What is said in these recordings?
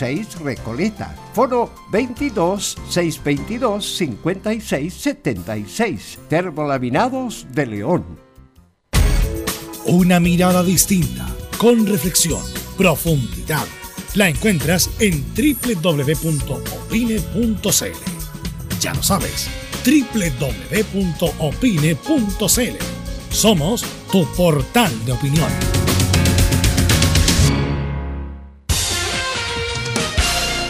26 Recoleta. Foro 22 622 56 76. Termolaminados de León. Una mirada distinta, con reflexión, profundidad. La encuentras en www.opine.cl. Ya lo sabes, www.opine.cl. Somos tu portal de opinión.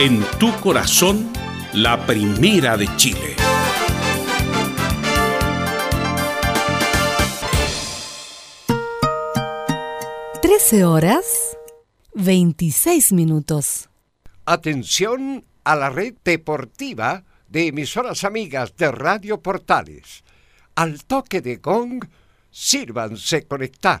en tu corazón, la primera de Chile. Trece horas, veintiséis minutos. Atención a la red deportiva de emisoras amigas de Radio Portales. Al toque de gong, sírvanse conectar.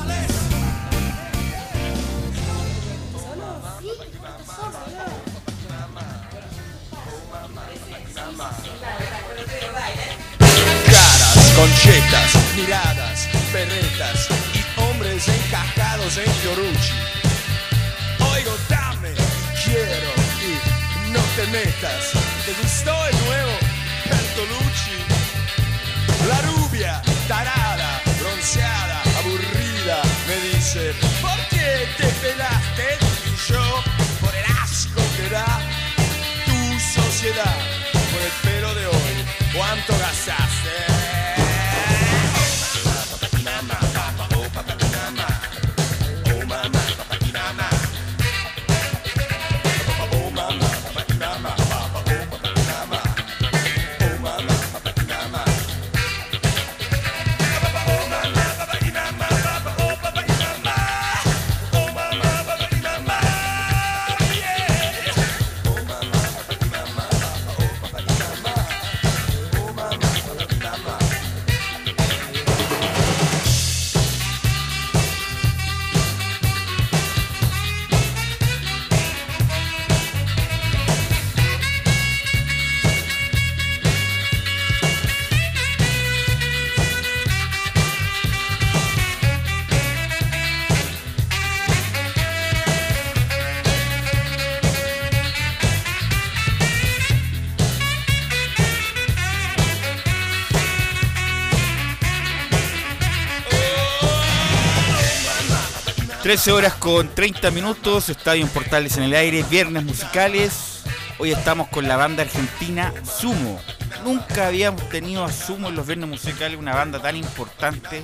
13 horas con 30 minutos, Estadio en Portales en el aire, viernes musicales. Hoy estamos con la banda argentina Sumo. Nunca habíamos tenido a Sumo en los viernes musicales, una banda tan importante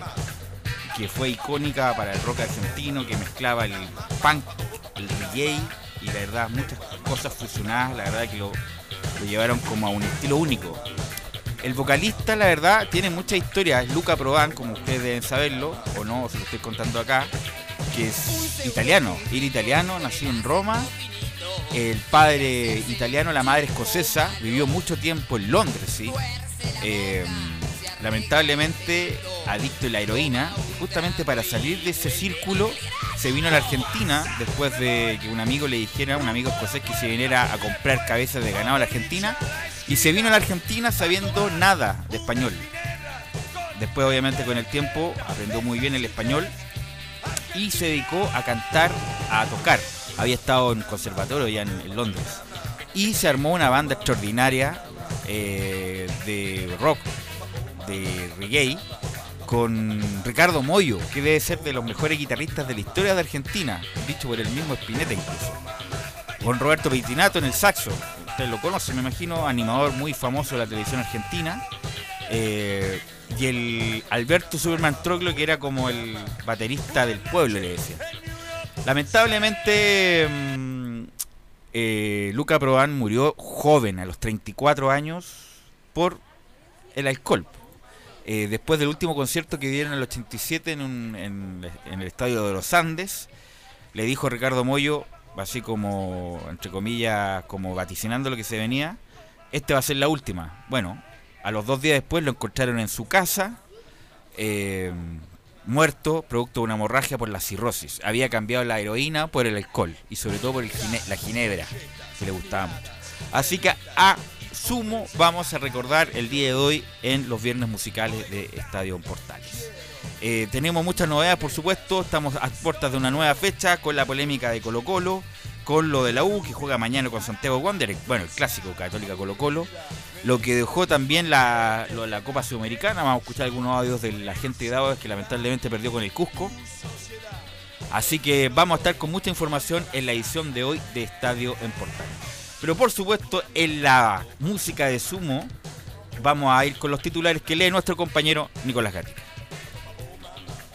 que fue icónica para el rock argentino, que mezclaba el punk, el reggae y la verdad muchas cosas fusionadas, la verdad que lo, llevaron como a un estilo único. El vocalista, la verdad, tiene mucha historia. Es Luca Prodan, como ustedes deben saberlo, o no, se lo estoy contando acá, que es italiano. Era italiano, nació en Roma. El padre italiano, la madre escocesa, vivió mucho tiempo en Londres, ¿sí? Eh, lamentablemente adicto a la heroína, justamente para salir de ese círculo se vino a la Argentina después de que un amigo le dijera, un amigo escocés que se viniera a comprar cabezas de ganado a la Argentina y se vino a la Argentina sabiendo nada de español. Después obviamente con el tiempo aprendió muy bien el español y se dedicó a cantar, a tocar. Había estado en conservatorio ya en, Londres. Y se armó una banda extraordinaria eh, de rock, de reggae, con Ricardo Moyo, que debe ser de los mejores guitarristas de la historia de Argentina, dicho por el mismo Spinetta incluso. Con Roberto Peitinato en el saxo, ustedes lo conocen, me imagino, animador muy famoso de la televisión argentina. Eh, y el Alberto Superman Troclo, que era como el baterista del pueblo, le decía. Lamentablemente, mm, eh, Luca Proban murió joven, a los 34 años, por el alcohol. Eh, después del último concierto que dieron en el 87 en, en, el estadio de los Andes, le dijo Ricardo Moyo, así como, entre comillas, como vaticinando lo que se venía, este va a ser la última. Bueno, a los dos días después lo encontraron en su casa, eh, muerto, producto de una hemorragia por la cirrosis. Había cambiado la heroína por el alcohol y sobre todo por la ginebra, que le gustaba mucho. Así que a sumo vamos a recordar el día de hoy en los viernes musicales de Estadio Portales. Eh, tenemos muchas novedades, por supuesto. Estamos a puertas de una nueva fecha con la polémica de Colo Colo, con lo de la U que juega mañana con Santiago Wander, bueno, el clásico Católica Colo Colo. Lo que dejó también la, Copa Sudamericana. Vamos a escuchar algunos audios de la gente de Davos que lamentablemente perdió con el Cusco. Así que vamos a estar con mucha información en la edición de hoy de Estadio en Portales. Pero por supuesto, en la música de sumo, vamos a ir con los titulares que lee nuestro compañero Nicolás Gatti.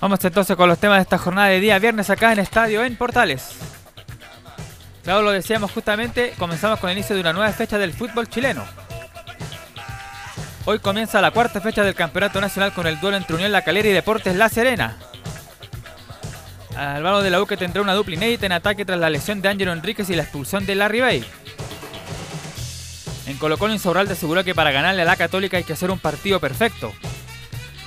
Vamos entonces con los temas de esta jornada de día viernes acá en Estadio en Portales. Claro, lo decíamos justamente, comenzamos con el inicio de una nueva fecha del fútbol chileno. Hoy comienza la cuarta fecha del Campeonato Nacional con el duelo entre Unión La Calera y Deportes La Serena. Álvaro de la U tendrá una dupla inédita en ataque tras la lesión de Ángelo Enríquez y la expulsión de Larry Bay. En Colo Colo Insaurralde aseguró que para ganarle a la Católica hay que hacer un partido perfecto.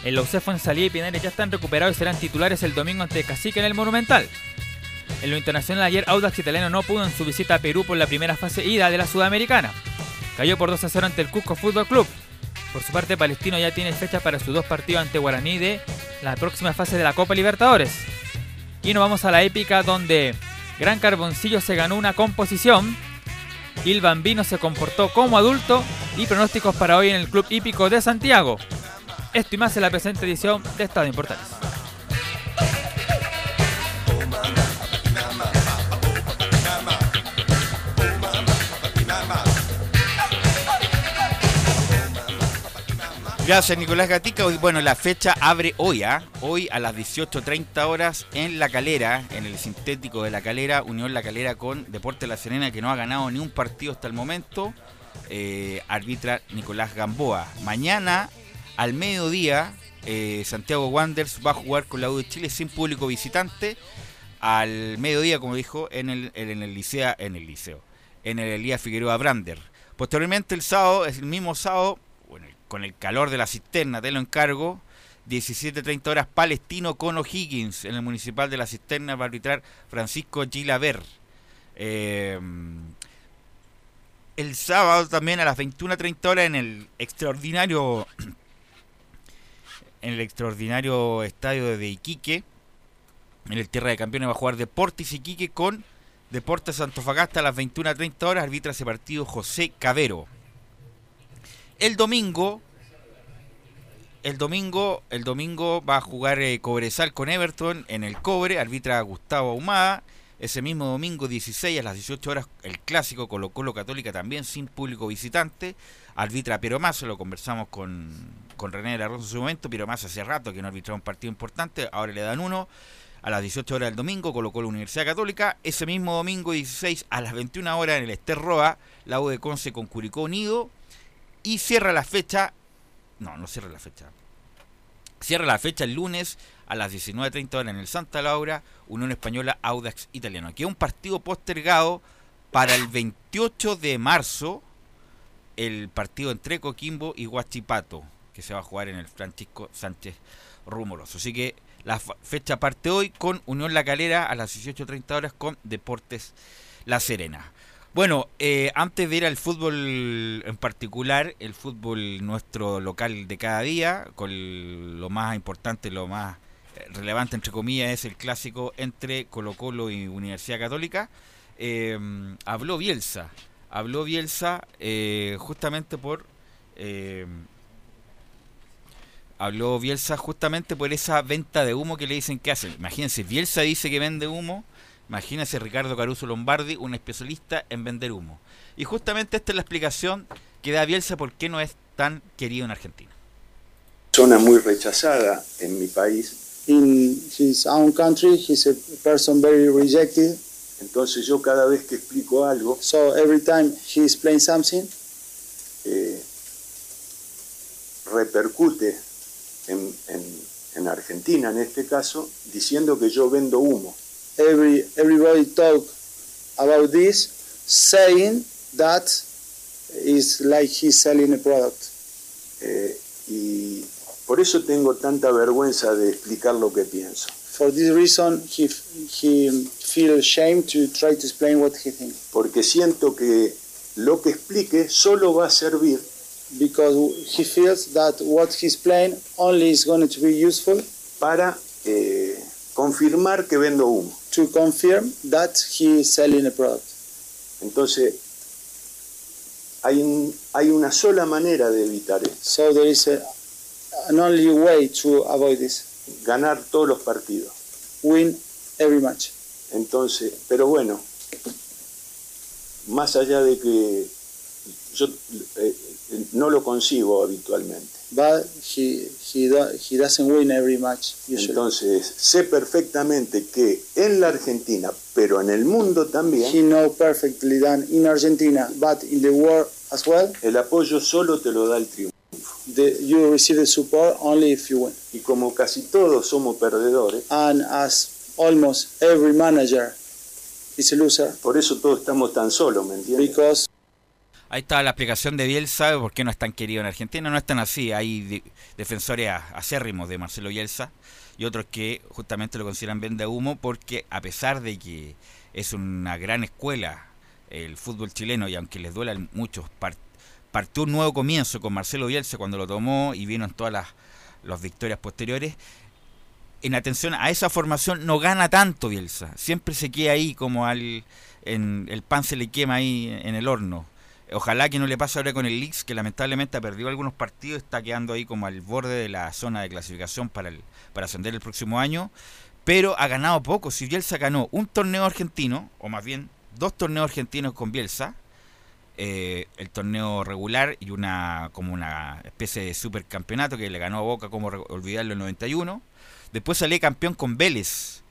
El Lausefo en Salía y Pinares ya están recuperados y serán titulares el domingo ante Cacique en el Monumental. En lo internacional ayer Audax Italiano no pudo en su visita a Perú por la primera fase ida de la Sudamericana. Cayó por 2 a 0 ante el Cusco Fútbol Club. Por su parte, Palestino ya tiene fecha para sus dos partidos ante Guaraní de la próxima fase de la Copa Libertadores. Y nos vamos a la épica donde Gran Carboncillo se ganó una composición Il Bambino se comportó como adulto y pronósticos para hoy en el Club Hípico de Santiago. Esto y más en la presente edición de Estado Importantes. Gracias Nicolás Gatica. Bueno, la fecha abre hoy, ¿ah? hoy a las 18.30 horas en La Calera, en el sintético de La Calera, Unión La Calera con Deporte La Serena, que no ha ganado ni un partido hasta el momento. Eh, arbitra Nicolás Gamboa. Mañana, al mediodía, eh, Santiago Wanderers va a jugar con la U de Chile sin público visitante. Al mediodía, como dijo, en el, en el, liceo, en el liceo, en el Elías Figueroa Brander. Posteriormente, el sábado, es el mismo sábado, con el calor de la cisterna, te lo encargo. 17.30 horas Palestino con O'Higgins en el municipal de la cisterna va a arbitrar Francisco Gilaver. Eh, el sábado también a las 21.30 horas en el extraordinario en el extraordinario estadio de Iquique en el Tierra de Campeones va a jugar Deportes Iquique con Deportes Antofagasta a las 21.30 horas arbitra ese partido José Cabero el domingo, el domingo, el domingo va a jugar eh, Cobresal con Everton en el Cobre, arbitra Gustavo Ahumada. Ese mismo domingo 16 a las 18 horas el clásico Colo Colo Católica también sin público visitante. Arbitra Piero Mazo, lo conversamos con, con René de la Rosa en su momento. Piero hace rato que no arbitraba un partido importante, ahora le dan uno. A las 18 horas del domingo Colo Colo Universidad Católica. Ese mismo domingo 16 a las 21 horas en el Ester Roa, la U de Conce con Curicó Unido. Y cierra la fecha no, no cierra la fecha. Cierra la fecha el lunes a las 19.30 horas en el Santa Laura, Unión Española Audax Italiano. Aquí es un partido postergado para el 28 de marzo, el partido entre Coquimbo y Huachipato, que se va a jugar en el Francisco Sánchez Rumoroso. Así que la fecha parte hoy con Unión La Calera a las 18.30 horas con Deportes La Serena. Bueno, eh, antes de ir al fútbol en particular, el fútbol nuestro local de cada día, con lo más importante, lo más eh, relevante entre comillas, es el clásico entre Colo Colo y Universidad Católica, eh, habló Bielsa, habló Bielsa justamente por... habló Bielsa justamente por esa venta de humo que le dicen que hace. Imagínense, Bielsa dice que vende humo Imagínese Ricardo Caruso Lombardi, un especialista en vender humo. Y justamente esta es la explicación que da Bielsa por qué no es tan querido en Argentina. Persona muy rechazada en mi país. In his own country, he's a person very rejected. Entonces yo cada vez que explico algo, so every time he explains something, eh, repercute en, en, en Argentina, en este caso, diciendo que yo vendo humo every, everybody talk about this, saying that is like he's selling a product. Eh, y por eso tengo tanta vergüenza de explicar lo que pienso. For this reason, he, he feels ashamed to try to explain what he thinks. Porque siento que lo que explique solo va a servir. Because he feels that what he's playing only is going to be useful. Para eh, confirmar que vendo humo. To confirm that he is selling a product. Entonces, hay, un, hay una sola manera de evitar esto. So there is a, an only way to avoid this. Ganar todos los partidos. Win every match. Entonces, pero bueno, más allá de que yo eh, no lo consigo habitualmente. But he, he, do, he doesn't win every match usually. Entonces, sé perfectamente que en la Argentina, pero en el mundo también, He know perfectly that in Argentina, but in the world as well, el apoyo solo te lo da el triunfo. the, you receive the support only if you win. Y como casi todos somos perdedores, And as almost every manager is a loser, por eso todos estamos tan solos, ¿me entiendes? because Ahí está la explicación de Bielsa, por qué no es tan querido en Argentina. No es tan así. Hay de- defensores acérrimos de Marcelo Bielsa y otros que justamente lo consideran venda humo porque a pesar de que es una gran escuela el fútbol chileno y aunque les duela mucho, par- partió un nuevo comienzo con Marcelo Bielsa cuando lo tomó y vino en todas las, las victorias posteriores. En atención a esa formación no gana tanto Bielsa. Siempre se queda ahí como al en, el pan se le quema ahí en el horno. Ojalá que no le pase ahora con el Leeds, que lamentablemente ha perdido algunos partidos, está quedando ahí como al borde de la zona de clasificación para, el, para ascender el próximo año, pero ha ganado poco. Si Bielsa ganó un torneo argentino, o más bien dos torneos argentinos con Bielsa, eh, el torneo regular y una como una especie de supercampeonato que le ganó a Boca, como olvidarlo, en el 91. Después sale campeón con Vélez,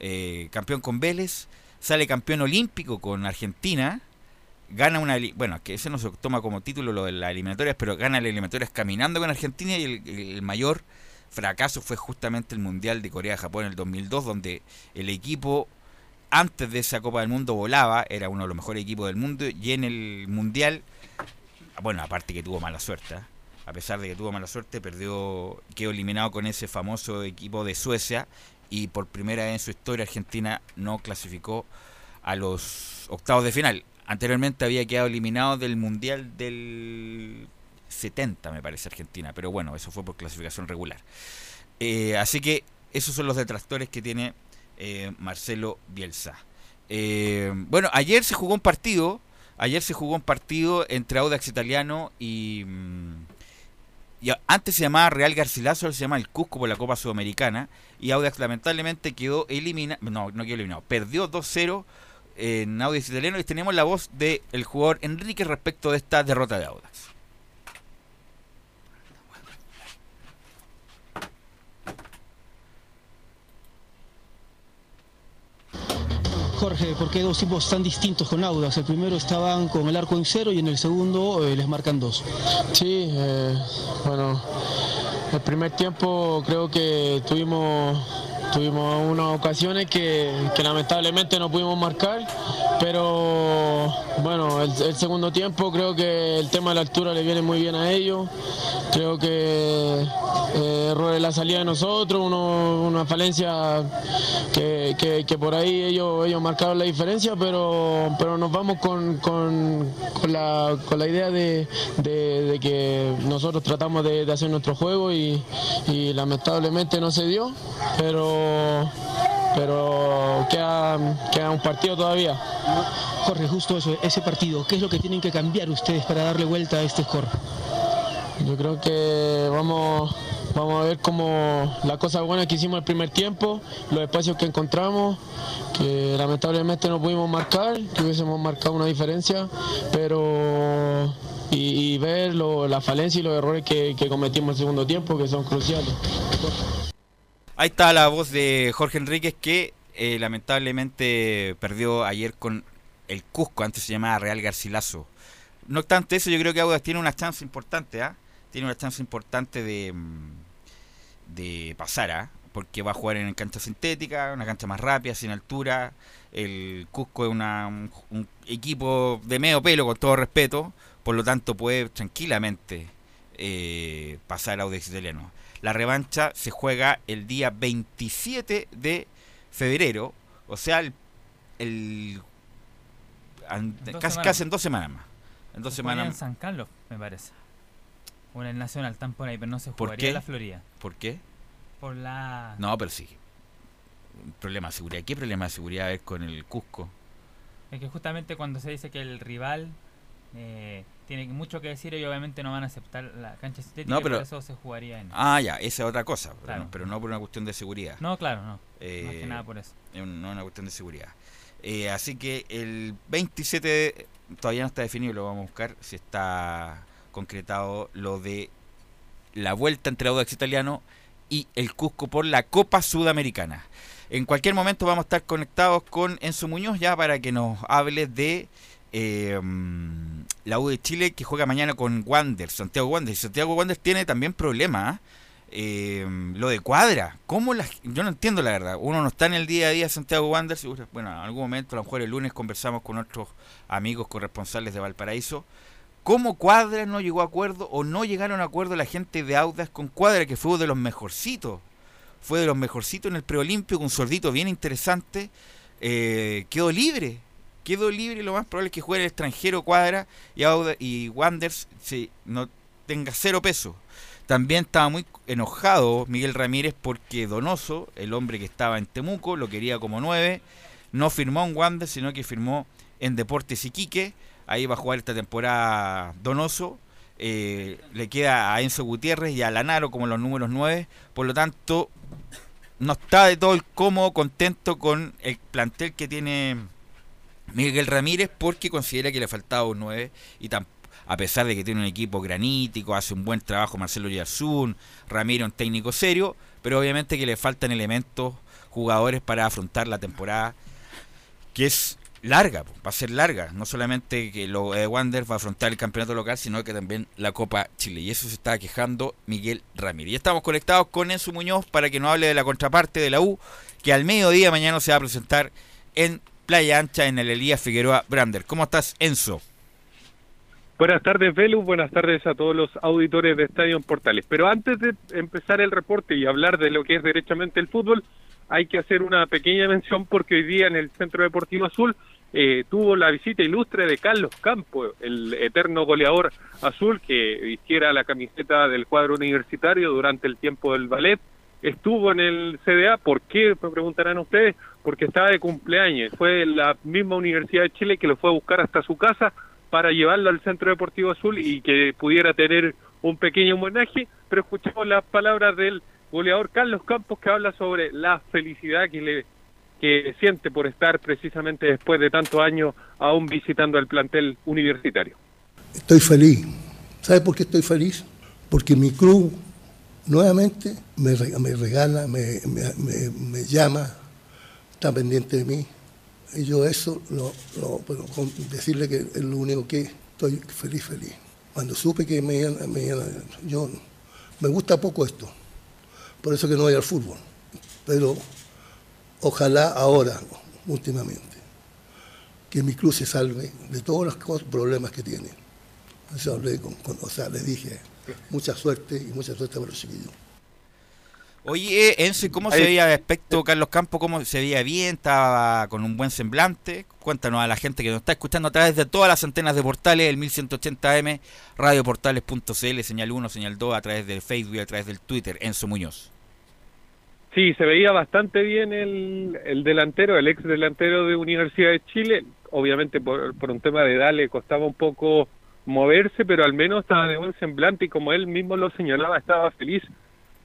eh, campeón con Vélez, sale campeón olímpico con Argentina, gana una bueno que ese no se toma como título lo de las eliminatorias pero gana las eliminatorias caminando con Argentina y el, mayor fracaso fue justamente el mundial de Corea Japón en el 2002 donde el equipo antes de esa Copa del Mundo volaba era uno de los mejores equipos del mundo y en el mundial bueno aparte que tuvo mala suerte ¿eh? a pesar de que tuvo mala suerte perdió quedó eliminado con ese famoso equipo de Suecia y por primera vez en su historia Argentina no clasificó a los octavos de final Anteriormente había quedado eliminado del Mundial del 70, me parece, Argentina. Pero bueno, eso fue por clasificación regular. Eh, así que esos son los detractores que tiene eh, Marcelo Bielsa. Eh, bueno, ayer se jugó un partido. Ayer se jugó un partido entre Audax Italiano y, mm, y antes se llamaba Real Garcilaso, ahora se llama el Cusco por la Copa Sudamericana. Y Audax lamentablemente quedó eliminado, no, no quedó eliminado, perdió 2-0 en Audax italiano. Y tenemos la voz del jugador Enrique respecto de esta derrota de Audax. Jorge, ¿por qué dos tipos tan distintos con Audax? El primero estaban con el arco en cero y en el segundo eh, les marcan dos. Sí, eh, bueno, el primer tiempo creo que tuvimos Tuvimos unas ocasiones que, lamentablemente no pudimos marcar, pero bueno, el, segundo tiempo creo que el tema de la altura le viene muy bien a ellos. Creo que eh, de la salida de nosotros, una falencia que, por ahí ellos, ellos marcaron la diferencia, pero, pero nos vamos con, la, idea de, que nosotros tratamos de, hacer nuestro juego y, y lamentablemente no se dio, pero pero, queda, un partido todavía. Jorge, justo eso, ese partido, ¿qué es lo que tienen que cambiar ustedes para darle vuelta a este score? Yo creo que vamos, vamos a ver cómo la cosa buena que hicimos el primer tiempo, los espacios que encontramos, que lamentablemente no pudimos marcar, que hubiésemos marcado una diferencia, pero y, ver la falencia y los errores que, que cometimos en el segundo tiempo, que son cruciales. Ahí está la voz de Jorge Enríquez que eh, lamentablemente perdió ayer con el Cusco, antes se llamaba Real Garcilaso. No obstante eso, yo creo que Audax tiene una chance importante, ¿ah? Tiene una chance importante de, mm, de pasar, ¿ah? Porque va a jugar en cancha sintética, una cancha más rápida, sin altura. El Cusco es una, un, equipo de medio pelo, con todo respeto. Por lo tanto, puede tranquilamente eh, pasar a Audax italiano. La revancha se juega el día 27 de febrero, o sea, el, casi, en dos semanas más. En dos semanas. en San Carlos, me parece. O en el Nacional, están por ahí, pero no se jugaría en la Florida. ¿Por qué? Por la... No, pero sí. Problema de seguridad. ¿Qué problema de seguridad es con el Cusco? Es que justamente cuando se dice que el rival eh, tiene mucho que decir y obviamente no van a aceptar la cancha sintética, pero, por eso se jugaría en... Ah, ya, esa es otra cosa, pero, no, por una cuestión de seguridad. No, claro, no. Eh, más que nada por eso. No es una cuestión de seguridad. Eh, así que el 27 todavía no está definido, lo vamos a buscar, si está concretado lo de la vuelta entre Audax Italiano y el Cusco por la Copa Sudamericana. En cualquier momento vamos a estar conectados con Enzo Muñoz ya para que nos hable de eh, la U de Chile que juega mañana con Wander, Santiago Wander. Santiago Wander tiene también problemas. Eh, lo de cuadra, ¿cómo yo no entiendo la verdad. Uno no está en el día a día Santiago Wander. Bueno, en algún momento, a lo mejor el lunes conversamos con nuestros amigos corresponsales de Valparaíso. ¿Cómo Cuadra no llegó a acuerdo o no llegaron a acuerdo la gente de Audas con Cuadra, que fue de los mejorcitos? Fue de los mejorcitos en el preolimpio, con un sordito bien interesante. Eh, quedó libre quedó libre, lo más probable es que juegue el extranjero Cuadra y, y Wanders si no tenga cero peso. También estaba muy enojado Miguel Ramírez porque Donoso, el hombre que estaba en Temuco, lo quería como nueve. No firmó en Wander, sino que firmó en Deportes Iquique. Ahí va a jugar esta temporada Donoso. Eh, le queda a Enzo Gutiérrez y a Lanaro como los números nueve. Por lo tanto, no está de todo el cómodo, contento con el plantel que tiene Miguel Ramírez porque considera que le faltaba un 9 y a pesar de que tiene un equipo granítico, hace un buen trabajo Marcelo Yarzún, Ramírez un técnico serio, pero obviamente que le faltan elementos, jugadores para afrontar la temporada que es larga, va a ser larga, no solamente que lo de Wander va a afrontar el campeonato local, sino que también la Copa Chile, y eso se está quejando Miguel Ramírez. Y estamos conectados con Enzo Muñoz para que nos hable de la contraparte de la U, que al mediodía mañana se va a presentar en Playa Ancha en el Elías Figueroa Brander. ¿Cómo estás, Enzo? Buenas tardes, Velu. Buenas tardes a todos los auditores de Estadio Portales. Pero antes de empezar el reporte y hablar de lo que es derechamente el fútbol, hay que hacer una pequeña mención porque hoy día en el Centro Deportivo Azul eh, tuvo la visita ilustre de Carlos Campos, el eterno goleador azul que vistiera la camiseta del cuadro universitario durante el tiempo del ballet estuvo en el CDA. ¿Por qué? Me preguntarán ustedes. Porque estaba de cumpleaños. Fue la misma Universidad de Chile que lo fue a buscar hasta su casa para llevarlo al Centro Deportivo Azul y que pudiera tener un pequeño homenaje, pero escuchamos las palabras del goleador Carlos Campos que habla sobre la felicidad que le que siente por estar precisamente después de tantos años aún visitando el plantel universitario. Estoy feliz. ¿Sabe por qué estoy feliz? Porque mi club nuevamente me, regala, me, me, llama, está pendiente de mí. Y yo eso, lo, decirle que es lo único que estoy feliz, feliz. Cuando supe que me, me yo me gusta poco esto, por eso que no voy al fútbol. Pero ojalá ahora, últimamente, que mi club se salve de todos los problemas que tiene. o sea, le dije, mucha suerte y mucha suerte para los chiquillos. Oye, Enzo, ¿cómo se veía aspecto Carlos Campos? ¿Cómo se veía bien? ¿Estaba con un buen semblante? Cuéntanos a la gente que nos está escuchando a través de todas las antenas de portales, el 1180M, radioportales.cl, señal 1, señal 2, a través del Facebook y a través del Twitter, Enzo Muñoz. Sí, se veía bastante bien el, el delantero, el ex delantero de Universidad de Chile. Obviamente por, por un tema de edad le costaba un poco moverse, pero al menos estaba de buen semblante y como él mismo lo señalaba, estaba feliz.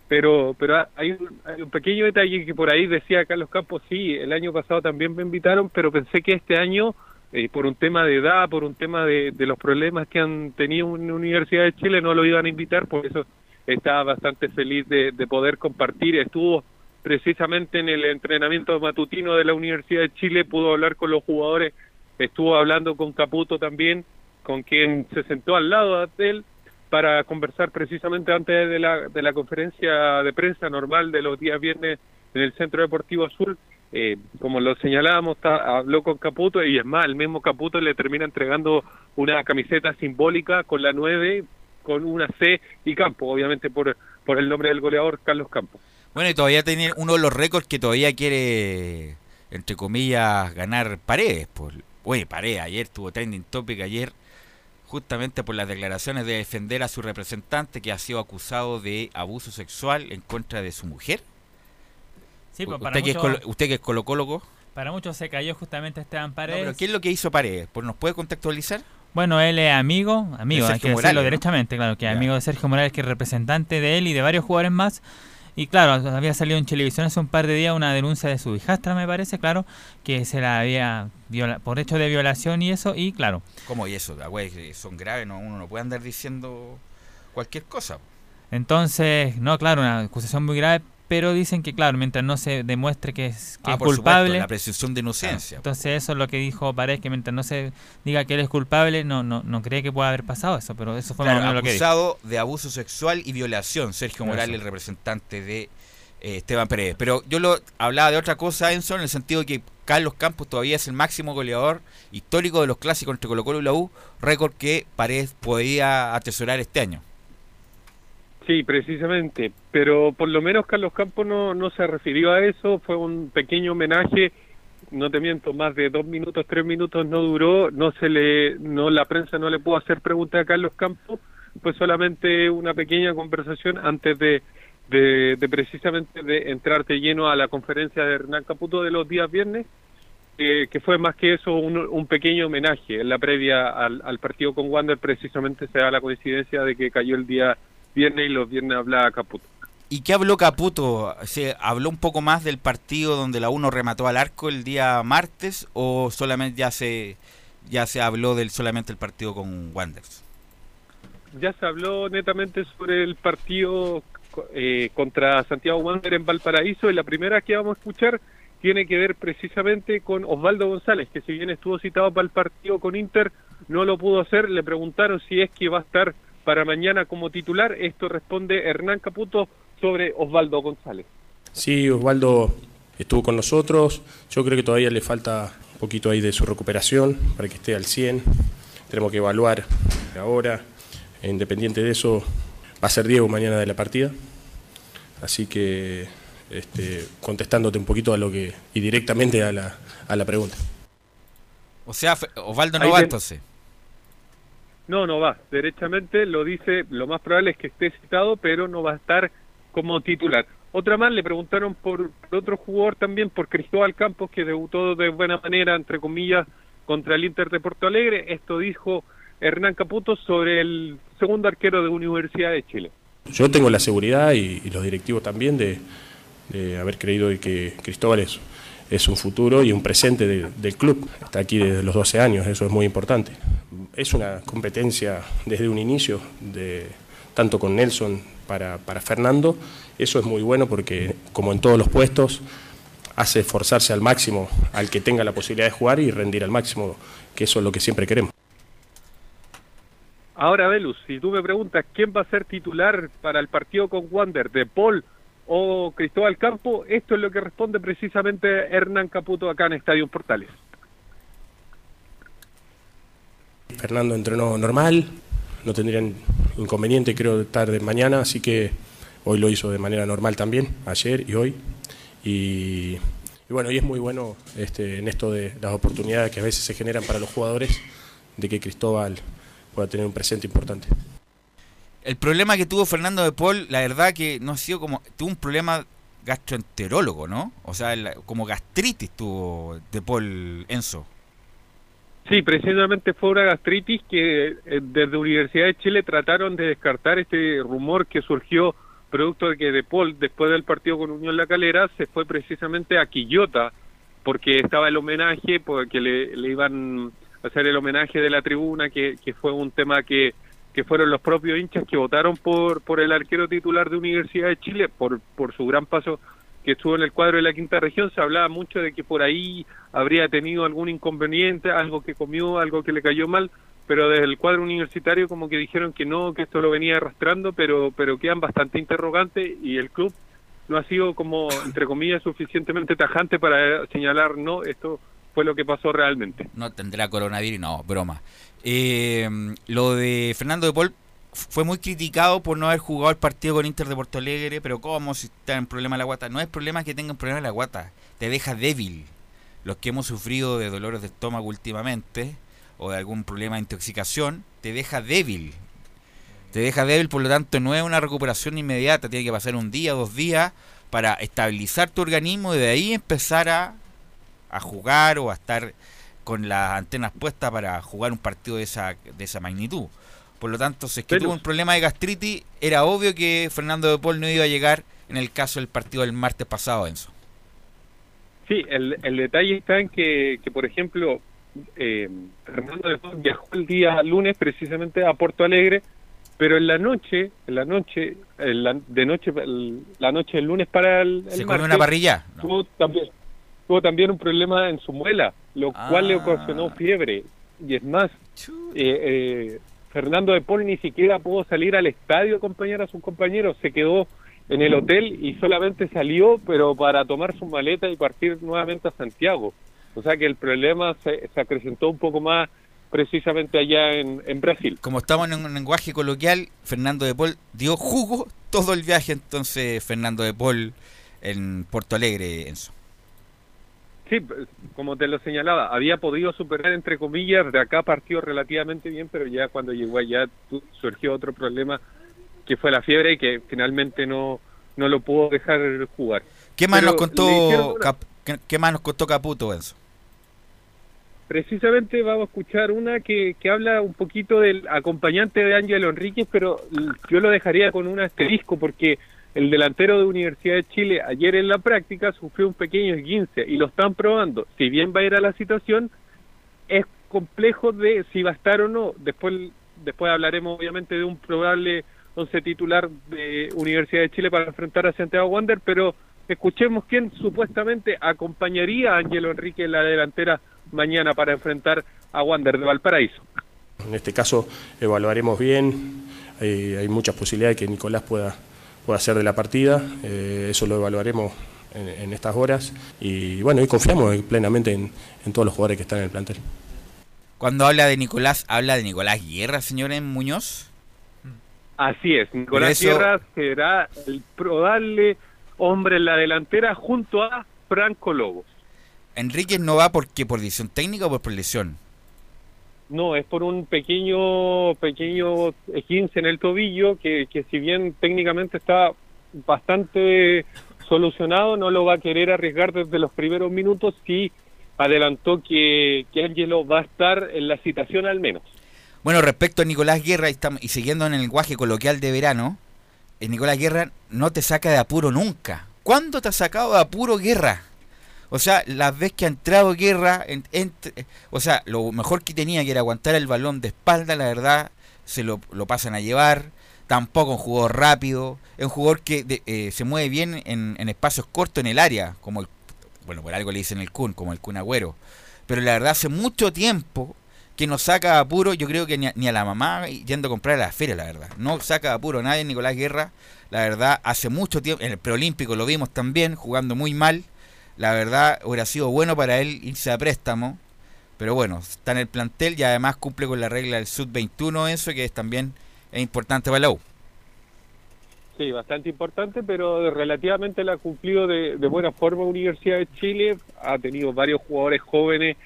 Pero, pero hay un, hay un pequeño detalle que por ahí decía Carlos Campos, sí, el año pasado también me invitaron, pero pensé que este año, eh, por un tema de edad, por un tema de, de los problemas que han tenido en la Universidad de Chile, no lo iban a invitar, por eso estaba bastante feliz de, de poder compartir. Estuvo precisamente en el entrenamiento matutino de la Universidad de Chile, pudo hablar con los jugadores, estuvo hablando con Caputo también, con quien se sentó al lado de él para conversar precisamente antes de la, de la conferencia de prensa normal de los días viernes en el Centro Deportivo Azul. Eh, como lo señalábamos, habló con Caputo y es más, el mismo Caputo le termina entregando una camiseta simbólica con la 9, con una C y campo, obviamente por, por el nombre del goleador Carlos Campos. Bueno, y todavía tiene uno de los récords que todavía quiere, entre comillas, ganar Paredes. Pues. Oye, Paredes, ayer tuvo trending topic, ayer justamente por las declaraciones de defender a su representante que ha sido acusado de abuso sexual en contra de su mujer. Sí, pues para usted, que es usted que es colocólogo. Para muchos se cayó justamente Esteban Paredes. pero ¿qué es lo que hizo Paredes? ¿Pues ¿Nos puede contextualizar? Bueno, él es amigo, amigo, hay que decirlo derechamente, claro, que es amigo de Sergio Morales, que es representante de él y de varios jugadores más y claro, había salido en televisión hace un par de días una denuncia de su hijastra, me parece, claro, que se la había viola por hecho de violación y eso, y claro. ¿Cómo y eso? son graves, no, uno no puede andar diciendo cualquier cosa. Entonces, no, claro, una acusación muy grave, pero dicen que, claro, mientras no se demuestre que es, ah, culpable. la presunción de inocencia. entonces, eso es lo que dijo Paredes, que mientras no se diga que él es culpable, no no no cree que pueda haber pasado eso, pero eso fue lo que dijo. de abuso sexual y violación, Sergio Morales, el representante de eh, Esteban Pérez. Pero yo lo hablaba de otra cosa, Enzo, en el sentido de que Carlos Campos todavía es el máximo goleador histórico de los clásicos entre Colo Colo y la U, récord que Paredes podía atesorar este año. Sí, precisamente, pero por lo menos Carlos Campos no, no se refirió a eso, fue un pequeño homenaje, no te miento, más de dos minutos, tres minutos no duró, no se le, no la prensa no le pudo hacer preguntas a Carlos Campos, fue solamente una pequeña conversación antes de, de, precisamente de entrarte lleno a la conferencia de Hernán Caputo de los días viernes, eh, que fue más que eso un, un pequeño homenaje en la previa al, al partido con Wander, precisamente se da la coincidencia de que cayó el día viernes y los viernes hablaba Caputo. ¿Y qué habló Caputo? ¿Se habló un poco más del partido donde la 1 remató al arco el día martes o solamente ya se ya se habló del solamente el partido con Wanderers? Ya se habló netamente sobre el partido eh, contra Santiago Wander en Valparaíso y la primera que vamos a escuchar tiene que ver precisamente con Osvaldo González, que si bien estuvo citado para el partido con Inter, no lo pudo hacer. Le preguntaron si es que va a estar para mañana como titular. Esto responde Hernán Caputo sobre Osvaldo González. Sí, Osvaldo estuvo con nosotros. Yo creo que todavía le falta un poquito ahí de su recuperación para que esté al 100. Tenemos que evaluar ahora. Independiente de eso, va a ser Diego mañana de la partida. Así que este, contestándote un poquito a lo que y directamente a la, a la pregunta. O sea, Osvaldo no va entonces. No, no va. Derechamente lo dice, lo más probable es que esté citado, pero no va a estar como titular. Otra más, le preguntaron por, otro jugador también, por Cristóbal Campos, que debutó de buena manera, entre comillas, contra el Inter de Porto Alegre. Esto dijo Hernán Caputo sobre el segundo arquero de Universidad de Chile. Yo tengo la seguridad y, y los directivos también de, de haber creído que Cristóbal es, es un futuro y un presente de- del club. Está aquí desde los 12 años, eso es muy importante. Es una competencia desde un inicio, de, tanto con Nelson para, para Fernando. Eso es muy bueno porque, como en todos los puestos, hace esforzarse al máximo al que tenga la posibilidad de jugar y rendir al máximo, que eso es lo que siempre queremos. Ahora, Velus, si tú me preguntas quién va a ser titular para el partido con Wander, de Paul o Cristóbal Campo, esto es lo que responde precisamente Hernán Caputo acá en Estadio Portales. Fernando entrenó normal, no tendrían inconveniente creo de estar de mañana, así que hoy lo hizo de manera normal también, ayer y hoy. Y, y bueno, y es muy bueno este, en esto de las oportunidades que a veces se generan para los jugadores, de que Cristóbal pueda tener un presente importante. El problema que tuvo Fernando de Paul, la verdad que no ha sido como. Tuvo un problema gastroenterólogo, ¿no? O sea, como gastritis tuvo de Paul Enzo. Sí, precisamente fue una gastritis que eh, desde Universidad de Chile trataron de descartar este rumor que surgió producto de que De Paul, después del partido con Unión La Calera, se fue precisamente a Quillota, porque estaba el homenaje, porque le, iban a hacer el homenaje de la tribuna, que fue un tema que, que fueron los propios hinchas que votaron por, por el arquero titular de Universidad de Chile, por, por su gran paso que estuvo en el cuadro de la quinta región, se hablaba mucho de que por ahí habría tenido algún inconveniente, algo que comió, algo que le cayó mal, pero desde el cuadro universitario como que dijeron que no, que esto lo venía arrastrando, pero, pero quedan bastante interrogantes y el club no ha sido como, entre comillas, suficientemente tajante para señalar, no, esto fue lo que pasó realmente. No tendrá coronavirus, no, broma. Eh, lo de Fernando de Paul fue muy criticado por no haber jugado el partido con Inter de Porto Alegre, pero ¿cómo si está en problema la guata? No es problema que tengan problema la guata, te deja débil. Los que hemos sufrido de dolores de estómago últimamente o de algún problema de intoxicación, te deja débil. Te deja débil, por lo tanto no es una recuperación inmediata, tiene que pasar un día, dos días para estabilizar tu organismo y de ahí empezar a, a jugar o a estar con las antenas puestas para jugar un partido de esa, de esa magnitud. Por lo tanto, si es que Pero- tuvo un problema de gastritis, era obvio que Fernando de Paul no iba a llegar en el caso del partido del martes pasado, Enzo. Sí, el, el detalle está en que, que por ejemplo, eh, Fernando de Paul viajó el día lunes precisamente a Porto Alegre, pero en la noche, en la noche, en la, de noche, el- la noche del lunes para el, el ¿Se comió martes, una parrilla? Tuvo también, tuvo también un problema en su muela, lo cual le ocasionó fiebre. Y es más, eh, eh, Fernando de Paul ni siquiera pudo salir al estadio a acompañar a sus compañeros, se quedó en el hotel y solamente salió, pero para tomar su maleta y partir nuevamente a Santiago. O sea que el problema se, se acrecentó un poco más precisamente allá en, en Brasil. Como estamos en un lenguaje coloquial, Fernando de Paul dio jugo todo el viaje, entonces Fernando de Paul en Porto Alegre, Enzo. Sí, como te lo señalaba, había podido superar, entre comillas, de acá partió relativamente bien, pero ya cuando llegó allá surgió otro problema que fue la fiebre y que finalmente no, no lo pudo dejar jugar. ¿Qué más Pero nos contó una- qué, qué más nos contó Caputo, Enzo? Precisamente vamos a escuchar una que, que habla un poquito del acompañante de Ángelo Enríquez, pero yo lo dejaría con un asterisco porque el delantero de Universidad de Chile ayer en la práctica sufrió un pequeño esguince y lo están probando. Si bien va a ir a la situación, es complejo de si va a estar o no. Después, después hablaremos obviamente de un probable once titular de Universidad de Chile para enfrentar a Santiago Wander, pero escuchemos quién supuestamente acompañaría a Ángelo Enrique en la delantera mañana para enfrentar a Wander de Valparaíso. En este caso evaluaremos bien, eh, hay muchas posibilidades de que Nicolás pueda, pueda ser de la partida, eh, eso lo evaluaremos en, en estas horas y bueno, y confiamos plenamente en, en todos los jugadores que están en el plantel. Cuando habla de Nicolás, habla de Nicolás Guerra, señores Muñoz. Así es, Nicolás eso- Sierra será el probable hombre en la delantera junto a Franco Lobos. Enríquez no va porque por decisión técnica o por lesión. No, es por un pequeño pequeño esguince en el tobillo que, que si bien técnicamente está bastante solucionado, no lo va a querer arriesgar desde los primeros minutos si adelantó que, que Angelo va a estar en la citación al menos. Bueno, respecto a Nicolás Guerra, y, y siguiendo en el lenguaje coloquial de verano, eh, Nicolás Guerra no te saca de apuro nunca. ¿Cuándo te ha sacado de apuro Guerra? O sea, las veces que ha entrado Guerra, en- o sea, lo mejor que tenía que era aguantar el balón de espalda, la verdad, se lo, lo pasan a llevar. Tampoco un jugador rápido, es un jugador que de- eh, se mueve bien en, espacios cortos en el área, como el, bueno, por algo le dicen el Kun, como el Kun Agüero. Pero la verdad, hace mucho tiempo que nos saca de apuro, yo creo que ni a, ni a la mamá yendo a comprar a la feria, la verdad. No saca a nadie Nicolás Guerra, la verdad, hace mucho tiempo, en el preolímpico lo vimos también, jugando muy mal. La verdad, hubiera sido bueno para él irse a préstamo, pero bueno, está en el plantel y además cumple con la regla del Sub-21, eso que es también es importante para la U. Sí, bastante importante, pero relativamente la ha cumplido de, buena forma Universidad de Chile. Ha tenido varios jugadores jóvenes,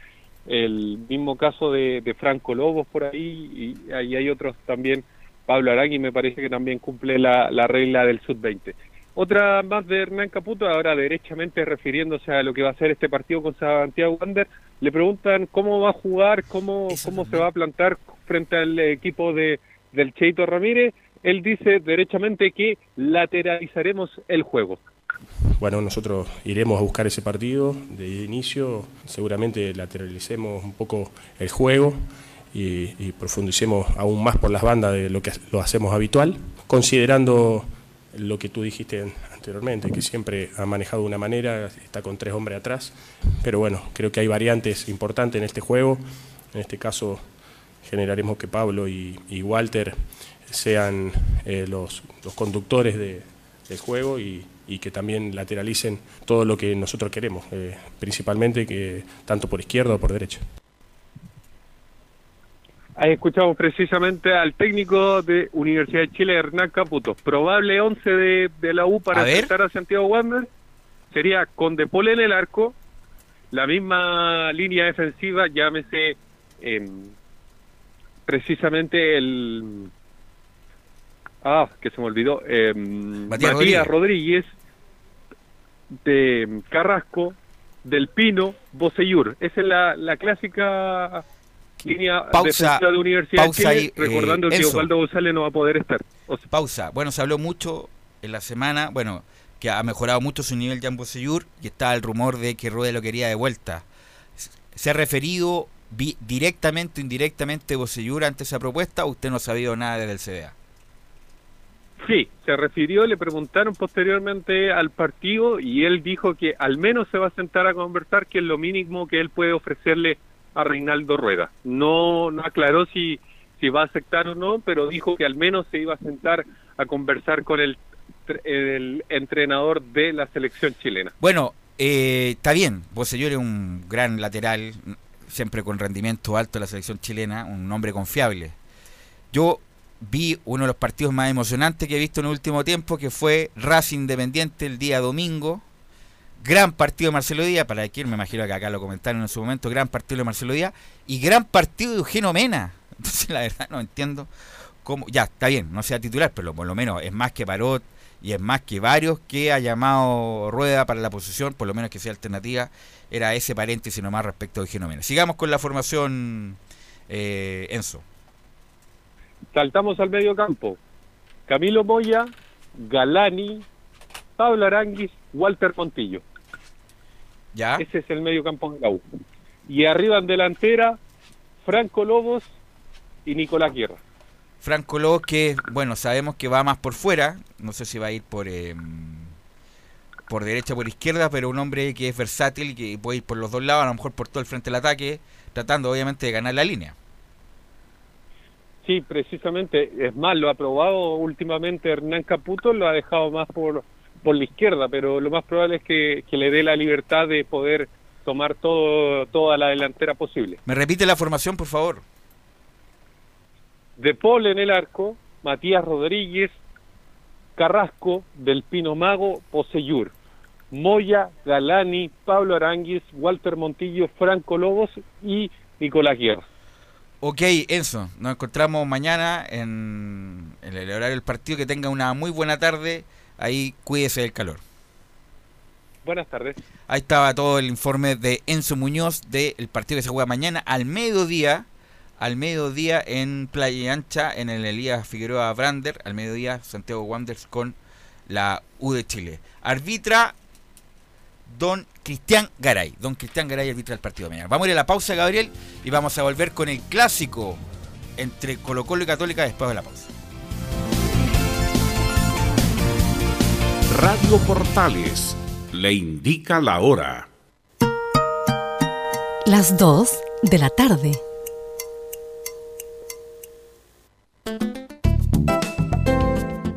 el mismo caso de, de Franco Lobos por ahí, y ahí hay otros también. Pablo Arangui me parece que también cumple la, la regla del sub-20. Otra más de Hernán Caputo, ahora derechamente refiriéndose a lo que va a ser este partido con Santiago Wander, le preguntan cómo va a jugar, cómo, cómo se va a plantar frente al equipo de, del Cheito Ramírez. Él dice derechamente que lateralizaremos el juego. Bueno, nosotros iremos a buscar ese partido de inicio, seguramente lateralicemos un poco el juego y, y profundicemos aún más por las bandas de lo que lo hacemos habitual, considerando lo que tú dijiste an- anteriormente, que siempre ha manejado de una manera, está con tres hombres atrás, pero bueno, creo que hay variantes importantes en este juego, en este caso generaremos que Pablo y, Walter sean eh, los, conductores de- del juego y, y que también lateralicen todo lo que nosotros queremos, eh, principalmente que tanto por izquierda o por derecha. Ahí escuchamos precisamente al técnico de Universidad de Chile, Hernán Caputo. Probable 11 de, de la U para A ver. enfrentar a Santiago Wander sería con De Paul en el arco, la misma línea defensiva, llámese em, precisamente el... Ah, que se me olvidó. em, Matías Matías Rodríguez, de Carrasco, Del Pino, Bocellur. Esa es la, la clásica línea Pausa, de Universidad de pausa Chile, ahí, eh, recordando que. Osvaldo González no va a poder estar. Pausa. Bueno, se habló mucho en la semana, bueno, que ha mejorado mucho su nivel Jan Bosellur y está el rumor de que Rueda lo quería de vuelta. ¿Se ha referido directamente o indirectamente Bosellur ante esa propuesta o usted no ha sabido nada desde el CDA? Sí, se refirió, le preguntaron posteriormente al partido y él dijo que al menos se va a sentar a conversar, que es lo mínimo que él puede ofrecerle a Reinaldo Rueda. No, no aclaró si, si va a aceptar o no, pero dijo que al menos se iba a sentar a conversar con el, el entrenador de la selección chilena. Bueno, eh, está bien, Bosellur es un gran lateral, siempre con rendimiento alto de la selección chilena, un hombre confiable. Yo vi uno de los partidos más emocionantes que he visto en el último tiempo, que fue Racing Independiente el día domingo. Gran partido de Marcelo Díaz, para quien me imagino que acá lo comentaron en su momento, gran partido de Marcelo Díaz y gran partido de Eugenio Mena. Entonces la verdad no entiendo cómo, ya está bien, no sea titular, pero por lo menos es más que Parot y es más que varios que ha llamado Rueda para la posición, por lo menos que sea alternativa, era ese paréntesis nomás respecto a Eugenio Mena. Sigamos con la formación eh, Enzo. Saltamos al medio campo. Camilo Moya, Galani, Pablo Aranguis, Walter Montillo. ¿Ya? Ese es el medio campo de la U. Y arriba en delantera, Franco Lobos y Nicolás Guerra. Franco Lobos que, bueno, sabemos que va más por fuera, no sé si va a ir por eh, por derecha o por izquierda, pero un hombre que es versátil y que puede ir por los dos lados, a lo mejor por todo el frente del ataque, tratando obviamente de ganar la línea. Sí, precisamente. Es más, lo ha probado últimamente Hernán Caputo, lo ha dejado más por, por la izquierda, pero lo más probable es que, que le dé la libertad de poder tomar todo, toda la delantera posible. ¿Me repite la formación, por favor? De Paul en el arco, Matías Rodríguez, Carrasco, Del Pino Mago, Poseyur, Moya, Galani, Pablo Aranguis, Walter Montillo, Franco Lobos y Nicolás Guerra. Ok, Enzo, nos encontramos mañana en, en el horario del partido. Que tenga una muy buena tarde. Ahí cuídese del calor. Buenas tardes. Ahí estaba todo el informe de Enzo Muñoz del partido que se juega mañana al mediodía al mediodía en Playa Ancha, en el Elías Figueroa Brander, al mediodía Santiago Wanderers con la U de Chile. Arbitra don Cristian Garay. Don Cristian Garay arbitra el partido de mañana. Vamos a ir a la pausa, Gabriel, y vamos a volver con el clásico entre Colo Colo y Católica después de la pausa. Radio Portales le indica la hora. Las 2 de la tarde.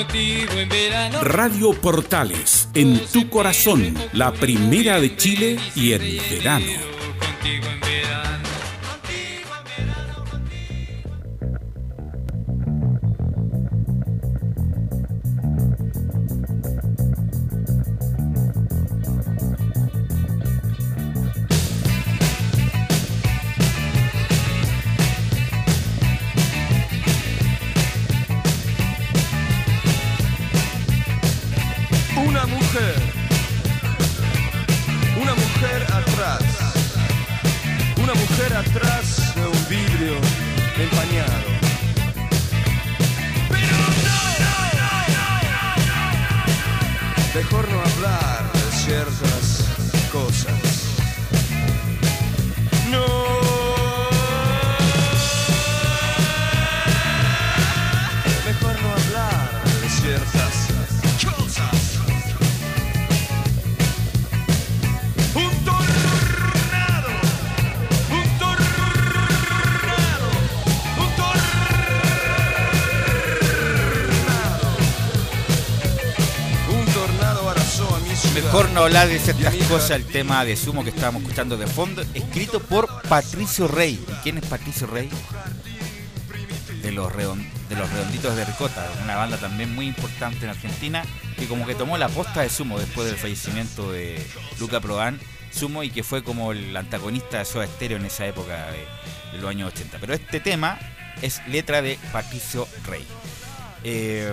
En verano. Radio Portales, en tu corazón, la primera de Chile y en verano. Hablar de ciertas cosas, el tema de sumo que estábamos escuchando de fondo, escrito por Patricio Rey. ¿Y quién es Patricio Rey? De los, de los Redonditos de Ricota, una banda también muy importante en Argentina, que como que tomó la posta de sumo después del fallecimiento de Luca Prodan, sumo y que fue como el antagonista de Soda Stereo en esa época de, los años 80. Pero este tema es letra de Patricio Rey. Eh,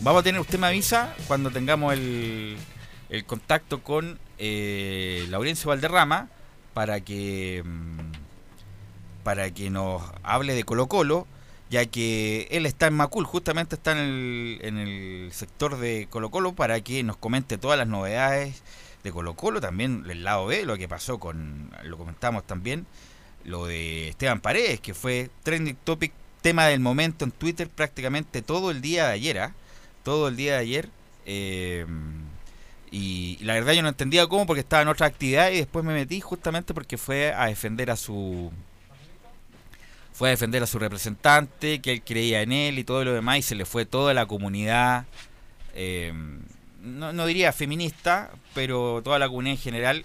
vamos a tener, usted me avisa cuando tengamos el, el contacto con eh, Laurencio Valderrama para que mm, para que nos hable de Colo Colo, ya que él está en Macul, justamente está en el, en el sector de Colo Colo, para que nos comente todas las novedades de Colo Colo, también el lado B, lo que pasó con, lo comentamos también, lo de Esteban Paredes, que fue trending topic, tema del momento en Twitter prácticamente todo el día de ayer, ¿ah? todo el día de ayer. Eh, y, la verdad yo no entendía cómo porque estaba en otra actividad y después me metí justamente porque fue a defender a su fue a defender a su representante, que él creía en él y todo lo demás, y se le fue toda la comunidad, eh, no, no, diría feminista, pero toda la comunidad en general,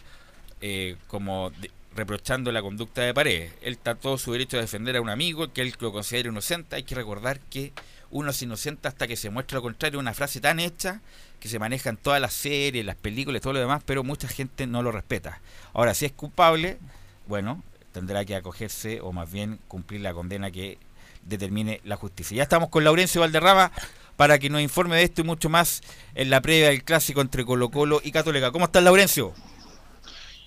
eh, como reprochando la conducta de Paredes. Él está todo su derecho a defender a un amigo que él lo considera inocente. Hay que recordar que uno es inocente hasta que se muestra lo contrario, una frase tan hecha se maneja en todas las series, las películas todo lo demás, pero mucha gente no lo respeta. Ahora, si es culpable, bueno, tendrá que acogerse o más bien cumplir la condena que determine la justicia. Ya estamos con Laurencio Valderrama para que nos informe de esto y mucho más en la previa del clásico entre Colo Colo y Católica. ¿Cómo estás, Laurencio?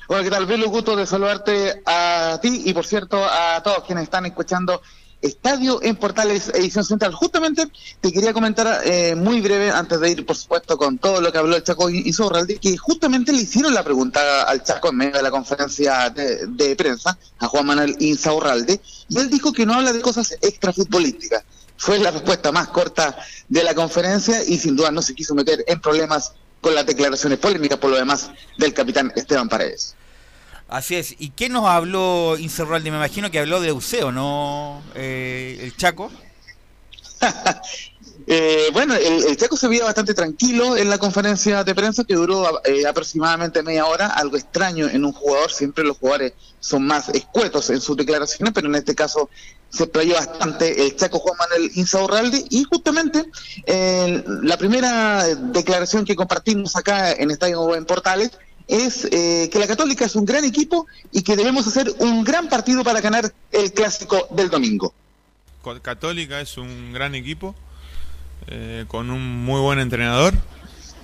Hola, ¿qué tal? Velo, gusto de saludarte a ti y, por cierto, a todos quienes están escuchando Estadio en Portales Edición Central. Justamente te quería comentar eh, muy breve, antes de ir, por supuesto, con todo lo que habló el Chaco Insaurralde, que justamente le hicieron la pregunta al Chaco en medio de la conferencia de, prensa, a Juan Manuel Insaurralde, y él dijo que no habla de cosas extrafutbolísticas. Fue la respuesta más corta de la conferencia y sin duda no se quiso meter en problemas con las declaraciones polémicas, por lo demás, del capitán Esteban Paredes. Así es. ¿Y qué nos habló Incerralde? Me imagino que habló de Euseo, ¿no? Eh, el Chaco. eh, bueno, el, Chaco se veía bastante tranquilo en la conferencia de prensa que duró eh, aproximadamente media hora, algo extraño en un jugador, siempre los jugadores son más escuetos en sus declaraciones, pero en este caso se playó bastante el Chaco Juan Manuel Insaurralde y justamente eh, la primera declaración que compartimos acá en Estadio en Portales es eh, que la Católica es un gran equipo y que debemos hacer un gran partido para ganar el clásico del domingo. Católica es un gran equipo eh, con un muy buen entrenador.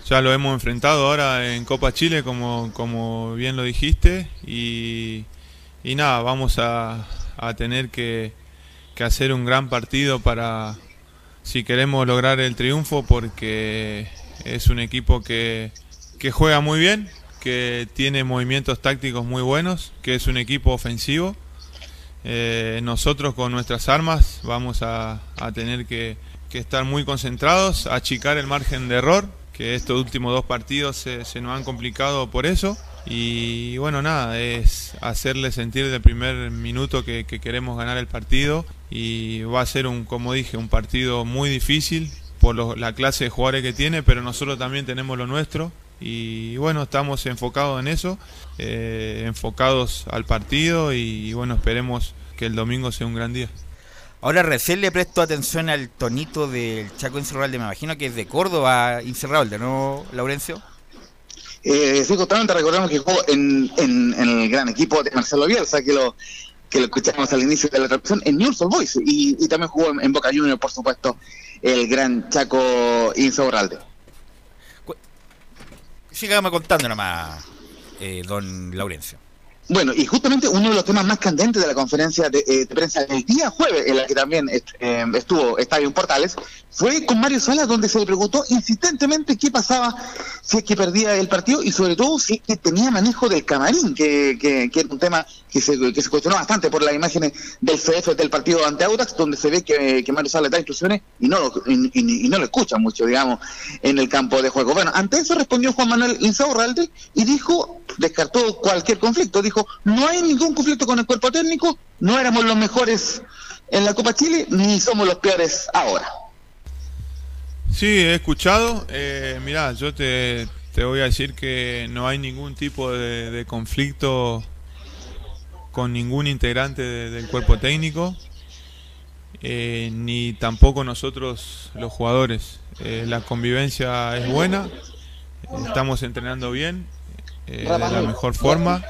Ya lo hemos enfrentado ahora en Copa Chile, como, como bien lo dijiste, y, y nada, vamos a, tener que, que hacer un gran partido para, si queremos lograr el triunfo, porque es un equipo que, que juega muy bien, que tiene movimientos tácticos muy buenos, que es un equipo ofensivo. Eh, nosotros con nuestras armas vamos a, tener que, estar muy concentrados, achicar el margen de error, que estos últimos dos partidos se, nos han complicado por eso. Y bueno, nada, es hacerle sentir desde el primer minuto que, queremos ganar el partido y va a ser un, como dije, un partido muy difícil por la clase de jugadores que tiene, pero nosotros también tenemos lo nuestro y bueno, estamos enfocados en eso, eh, enfocados al partido y, bueno, esperemos que el domingo sea un gran día. Ahora recién le presto atención al tonito del Chaco Incerralde, me imagino que es de Córdoba Incerralde, ¿no, Laurencio? Eh, sí, justamente recordamos que jugó en, en, el gran equipo de Marcelo Bielsa, que lo que lo escuchamos al inicio de la transmisión en News Old Boys y, y, también jugó en, Boca Juniors, por supuesto, el gran Chaco Insaurralde. Sígame contando nomás, eh, don Laurencio. Bueno, y justamente uno de los temas más candentes de la conferencia de, eh, prensa del día jueves, en la que también eh, estuvo Estadio Portales, fue con Mario Salas, donde se le preguntó insistentemente qué pasaba si es que perdía el partido y sobre todo si es que tenía manejo del camarín, que, que, que era un tema que se, cuestionó bastante por las imágenes del CF del partido ante Audax, donde se ve que, que Mario Salas da instrucciones y no, lo, y, no lo escucha mucho, digamos, en el campo de juego. Bueno, ante eso respondió Juan Manuel Insaurralde y dijo, descartó cualquier conflicto, dijo, no hay ningún conflicto con el cuerpo técnico, no éramos los mejores en la Copa Chile, ni somos los peores ahora. Sí, he escuchado. Eh, mirá, yo te, te, voy a decir que no hay ningún tipo de, conflicto con ningún integrante del cuerpo técnico, eh, ni tampoco nosotros los jugadores. Eh, la convivencia es buena, estamos entrenando bien, eh, de la mejor forma,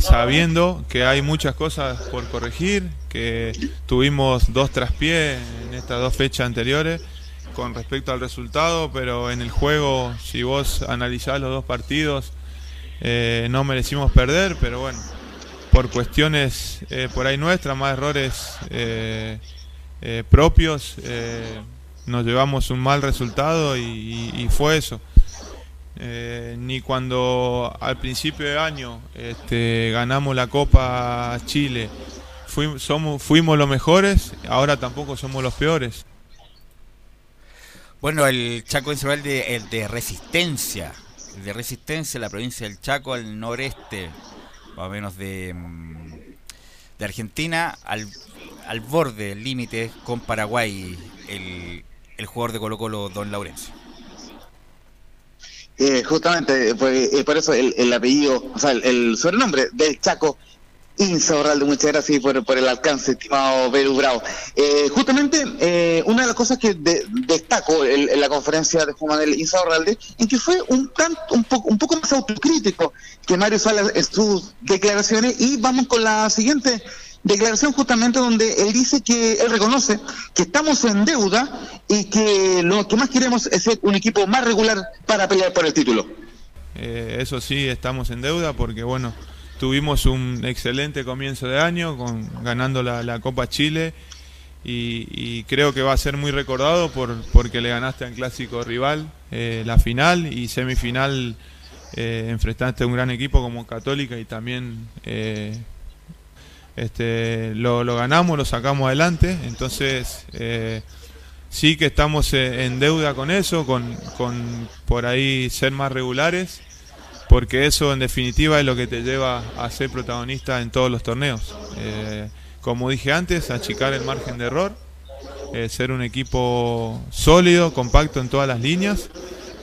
sabiendo que hay muchas cosas por corregir, que tuvimos dos traspiés en estas dos fechas anteriores con respecto al resultado, pero en el juego, si vos analizás los dos partidos, eh, no merecimos perder, pero bueno, por cuestiones eh, por ahí nuestras, más errores eh, propios, nos llevamos un mal resultado y, fue eso. ni cuando al principio de año este, ganamos la Copa Chile fuimos, fuimos los mejores, ahora tampoco somos los peores. Bueno, el Chaco es de, el de Resistencia, el de Resistencia, la provincia del Chaco al noreste, más o menos de, mm, de Argentina, al, al borde límite con Paraguay el, el jugador de Colo Colo, Don Laurencio. Eh, justamente, pues, eh, por eso el, el apellido, o sea, el, el sobrenombre del Chaco Insaurralde, muchas gracias por, el alcance, estimado Beru Bravo. Eh, justamente, eh, una de las cosas que de, destaco en, en, la conferencia de Juan Manuel Insaurralde, en que fue un, tanto, un, poco, un poco más autocrítico que Mario Salas en sus declaraciones, y vamos con la siguiente declaración justamente donde él dice que él reconoce que estamos en deuda y que lo que más queremos es ser un equipo más regular para pelear por el título. Eh, eso sí, estamos en deuda porque, bueno, tuvimos un excelente comienzo de año con ganando la, Copa Chile y, creo que va a ser muy recordado por porque le ganaste al clásico rival eh, la final y semifinal eh, enfrentaste a un gran equipo como Católica y también eh, este, lo, lo, ganamos, lo sacamos adelante, entonces eh, sí que estamos en deuda con eso, con, con por ahí ser más regulares, porque eso en definitiva es lo que te lleva a ser protagonista en todos los torneos. Eh, como dije antes, achicar el margen de error, eh, ser un equipo sólido, compacto en todas las líneas.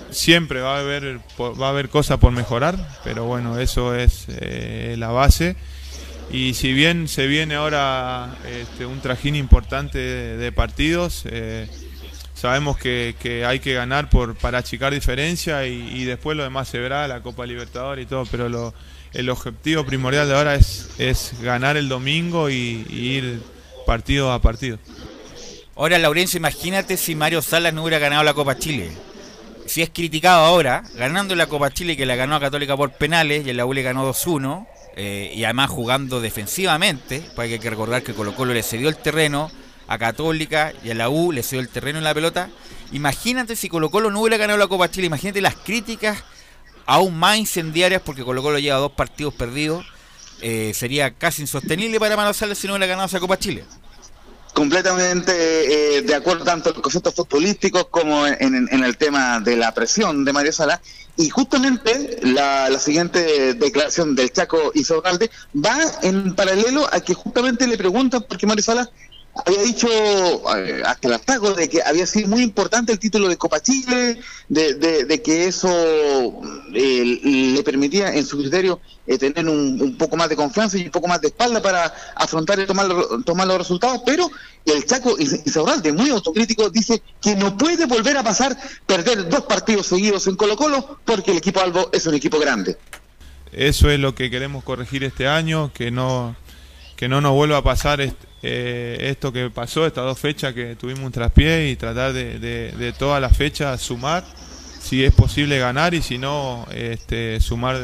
Siempre va a haber, va a haber cosas por mejorar, pero bueno, eso es eh, la base y si bien se viene ahora este, un trajín importante de, partidos, sabemos que, que, hay que ganar por para achicar diferencia y, después lo demás se verá, la Copa Libertadores y todo, pero el objetivo primordial de ahora es, es ganar el domingo y, y, ir partido a partido. Ahora, Laurencio, imagínate si Mario Salas no hubiera ganado la Copa Chile. Si es criticado ahora, ganando la Copa Chile que la ganó a Católica por penales y el la U le ganó 2-1 eh, y además jugando defensivamente, porque hay que recordar que Colo Colo le cedió el terreno a Católica y a la U le cedió el terreno en la pelota. Imagínate si Colo Colo no hubiera ganado la Copa Chile, imagínate las críticas aún más incendiarias porque Colo Colo lleva dos partidos perdidos. Eh, sería casi insostenible para Salas si no hubiera ganado esa Copa Chile completamente eh, de acuerdo tanto en los conceptos futbolísticos como en, el tema de la presión de Mario Sala. Y justamente la, siguiente declaración del Chaco Isogalde va en paralelo a que justamente le preguntan por qué Mario Sala había dicho eh, hasta el ataco de que había sido muy importante el título de Copa Chile, de, de, de que eso eh, le permitía en su criterio eh, tener un, un, poco más de confianza y un poco más de espalda para afrontar y tomar, tomar los resultados, pero el Chaco Isaurralde, muy autocrítico, dice que no puede volver a pasar perder dos partidos seguidos en Colo Colo porque el equipo Albo es un equipo grande. Eso es lo que queremos corregir este año, que no que no nos vuelva a pasar este, eh, esto que pasó, estas dos fechas que tuvimos un traspié y tratar de, de, de todas las fechas sumar, si es posible ganar y si no, este, sumar,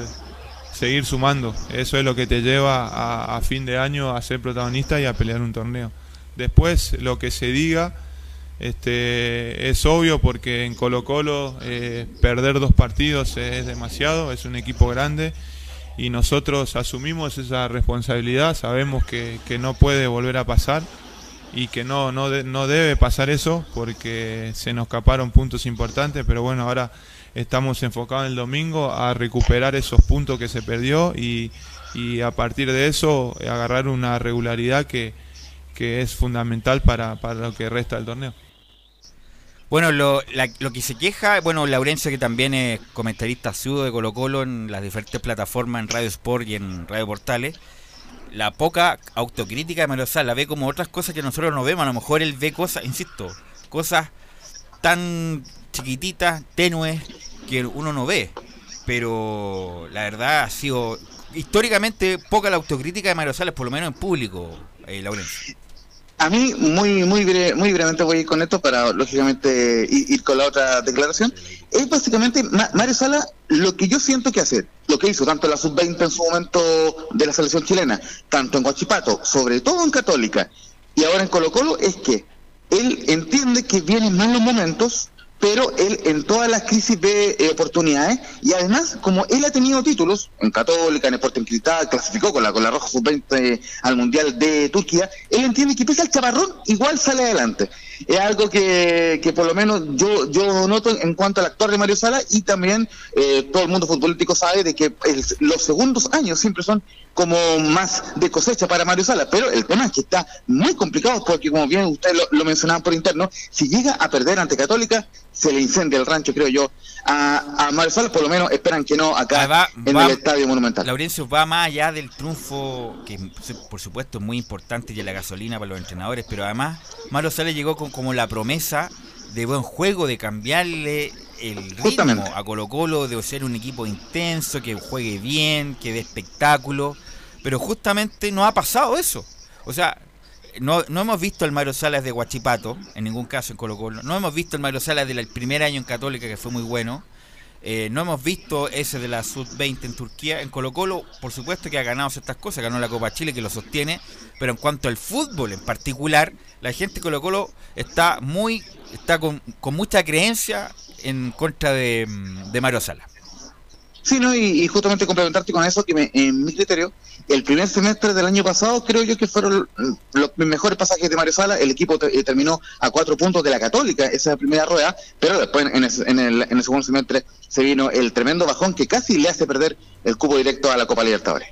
seguir sumando. Eso es lo que te lleva a, fin de año a ser protagonista y a pelear un torneo. Después, lo que se diga este, es obvio porque en Colo Colo eh, perder dos partidos es demasiado, es un equipo grande y nosotros asumimos esa responsabilidad, sabemos que, que no puede volver a pasar y que no, no, no debe pasar eso porque se nos escaparon puntos importantes, pero bueno, ahora estamos enfocados en el domingo a recuperar esos puntos que se perdió y, y a partir de eso agarrar una regularidad que, que es fundamental para, para lo que resta del torneo. Bueno, lo, la, lo que se queja, bueno, Laurencio que también es comentarista sudo de Colo Colo en las diferentes plataformas, en Radio Sport y en Radio Portales, la poca autocrítica de Mario Sala ve como otras cosas que nosotros no vemos, a lo mejor él ve cosas, insisto, cosas tan chiquititas, tenues, que uno no ve, pero la verdad ha sido históricamente poca la autocrítica de Mario Salas, por lo menos en público, eh, Laurencio. A mí, muy muy breve, muy brevemente voy a ir con esto para, lógicamente, ir, con la otra declaración. Es básicamente, Mario Sala, lo que yo siento que hacer, lo que hizo tanto en la sub-20 en su momento de la selección chilena, tanto en Guachipato, sobre todo en Católica, y ahora en Colo Colo, es que él entiende que vienen malos momentos, pero él en todas las crisis ve eh, oportunidades y además como él ha tenido títulos en Católica, en Sporting Cristal, clasificó con la con la Roja Sub-20 al Mundial de Turquía, él entiende que pese al chaparrón igual sale adelante. Es algo que, que por lo menos yo, yo noto en cuanto al actor de Mario Sala y también eh, todo el mundo futbolístico sabe de que el- los segundos años siempre son como más de cosecha para Mario Sala, pero el tema es que está muy complicado porque como bien ustedes lo, lo mencionaban por interno, si llega a perder ante Católica, se le incendia el rancho, creo yo, a, a Mario Sala, por lo menos esperan que no acá en va- el Estadio Monumental. Laurencio va más allá del triunfo, que por supuesto es muy importante y la gasolina para los entrenadores, pero además Mario Sala llegó con como la promesa de buen juego, de cambiarle el ritmo Justamente. a Colo Colo, de ser un equipo intenso, que juegue bien, que dé espectáculo, pero justamente no ha pasado eso. O sea, no, no hemos visto al Mario Salas de Guachipato, en ningún caso en Colo Colo, no hemos visto al Mario Salas del primer año en Católica, que fue muy bueno, eh, no hemos visto ese de la Sub-20 en Turquía. En Colo Colo, por supuesto que ha ganado ciertas cosas, ganó la Copa Chile que lo sostiene, pero en cuanto al fútbol en particular, la gente de Colo Colo está muy, está con, con mucha creencia en contra de, de Mario Sala. Sí, no, y, y justamente complementarte con eso, que me- en mi criterio, el primer semestre del año pasado creo yo que fueron los mejores pasajes de Mario Sala. El equipo te- eh, terminó a cuatro puntos de la Católica, esa primera rueda, pero después en, el- en el, en el segundo semestre se vino el tremendo bajón que casi le hace perder el cupo directo a la Copa Libertadores.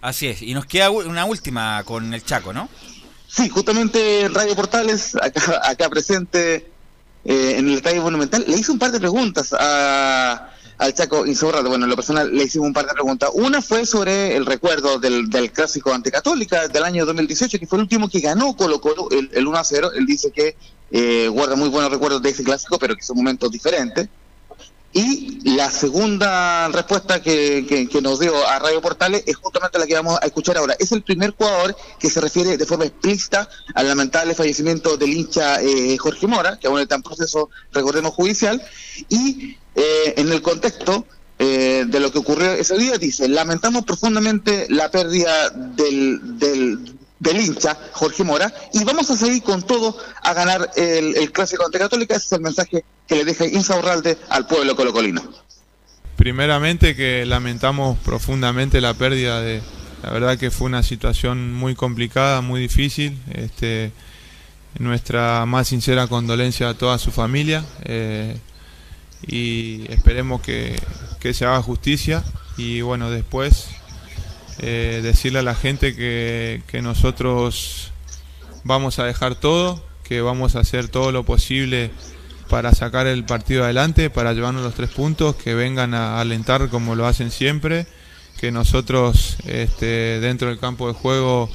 Así es, y nos queda una última con el Chaco, ¿no? Sí, justamente Radio Portales, acá, acá presente eh, en el Estadio Monumental, le hice un par de preguntas a, al Chaco Insaurralde. Bueno, en lo personal le hicimos un par de preguntas. Una fue sobre el recuerdo del, del clásico ante Católica del año 2018, que fue el último que ganó Colo Colo, el, el 1 a 0. Él dice que eh, guarda muy buenos recuerdos de ese clásico, pero que son momentos diferentes. Y la segunda respuesta que nos dio a Radio Portales es justamente la que vamos a escuchar ahora. Es el primer jugador que se refiere de forma explícita al lamentable fallecimiento del hincha eh, Jorge Mora, que aún está en proceso, recordemos, judicial. Y eh, en el contexto eh, de lo que ocurrió ese día, dice, lamentamos profundamente la pérdida del, del, del hincha Jorge Mora y vamos a seguir con todo a ganar el, el clásico ante Católica. Ese es el mensaje que le deja Insaurralde al pueblo colocolino. Primeramente que lamentamos profundamente la pérdida de, la verdad que fue una situación muy complicada, muy difícil. Este, nuestra más sincera condolencia a toda su familia eh, y esperemos que, que se haga justicia y bueno después eh, decirle a la gente que, que nosotros vamos a dejar todo, que vamos a hacer todo lo posible para sacar el partido adelante, para llevarnos los tres puntos, que vengan a alentar como lo hacen siempre, que nosotros este, dentro del campo de juego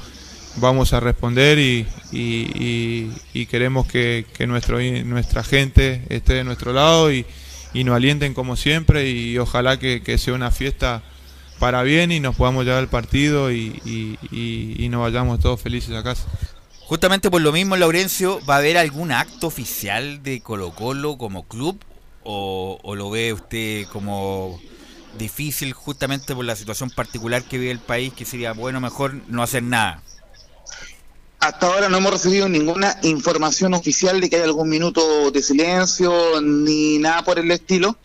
vamos a responder y, y- y- y queremos que, que nuestro, nuestra gente esté de nuestro lado y, y nos alienten como siempre y ojalá que, sea una fiesta para bien y nos podamos llevar el partido y nos vayamos todos felices a casa. Justamente por lo mismo, Laurencio, ¿va a haber algún acto oficial de Colo Colo como club? ¿O, o lo ve usted como difícil justamente por la situación particular que vive el país, que sería bueno mejor no hacer nada? Hasta ahora no hemos recibido ninguna información oficial de que haya algún minuto de silencio ni nada por el estilo,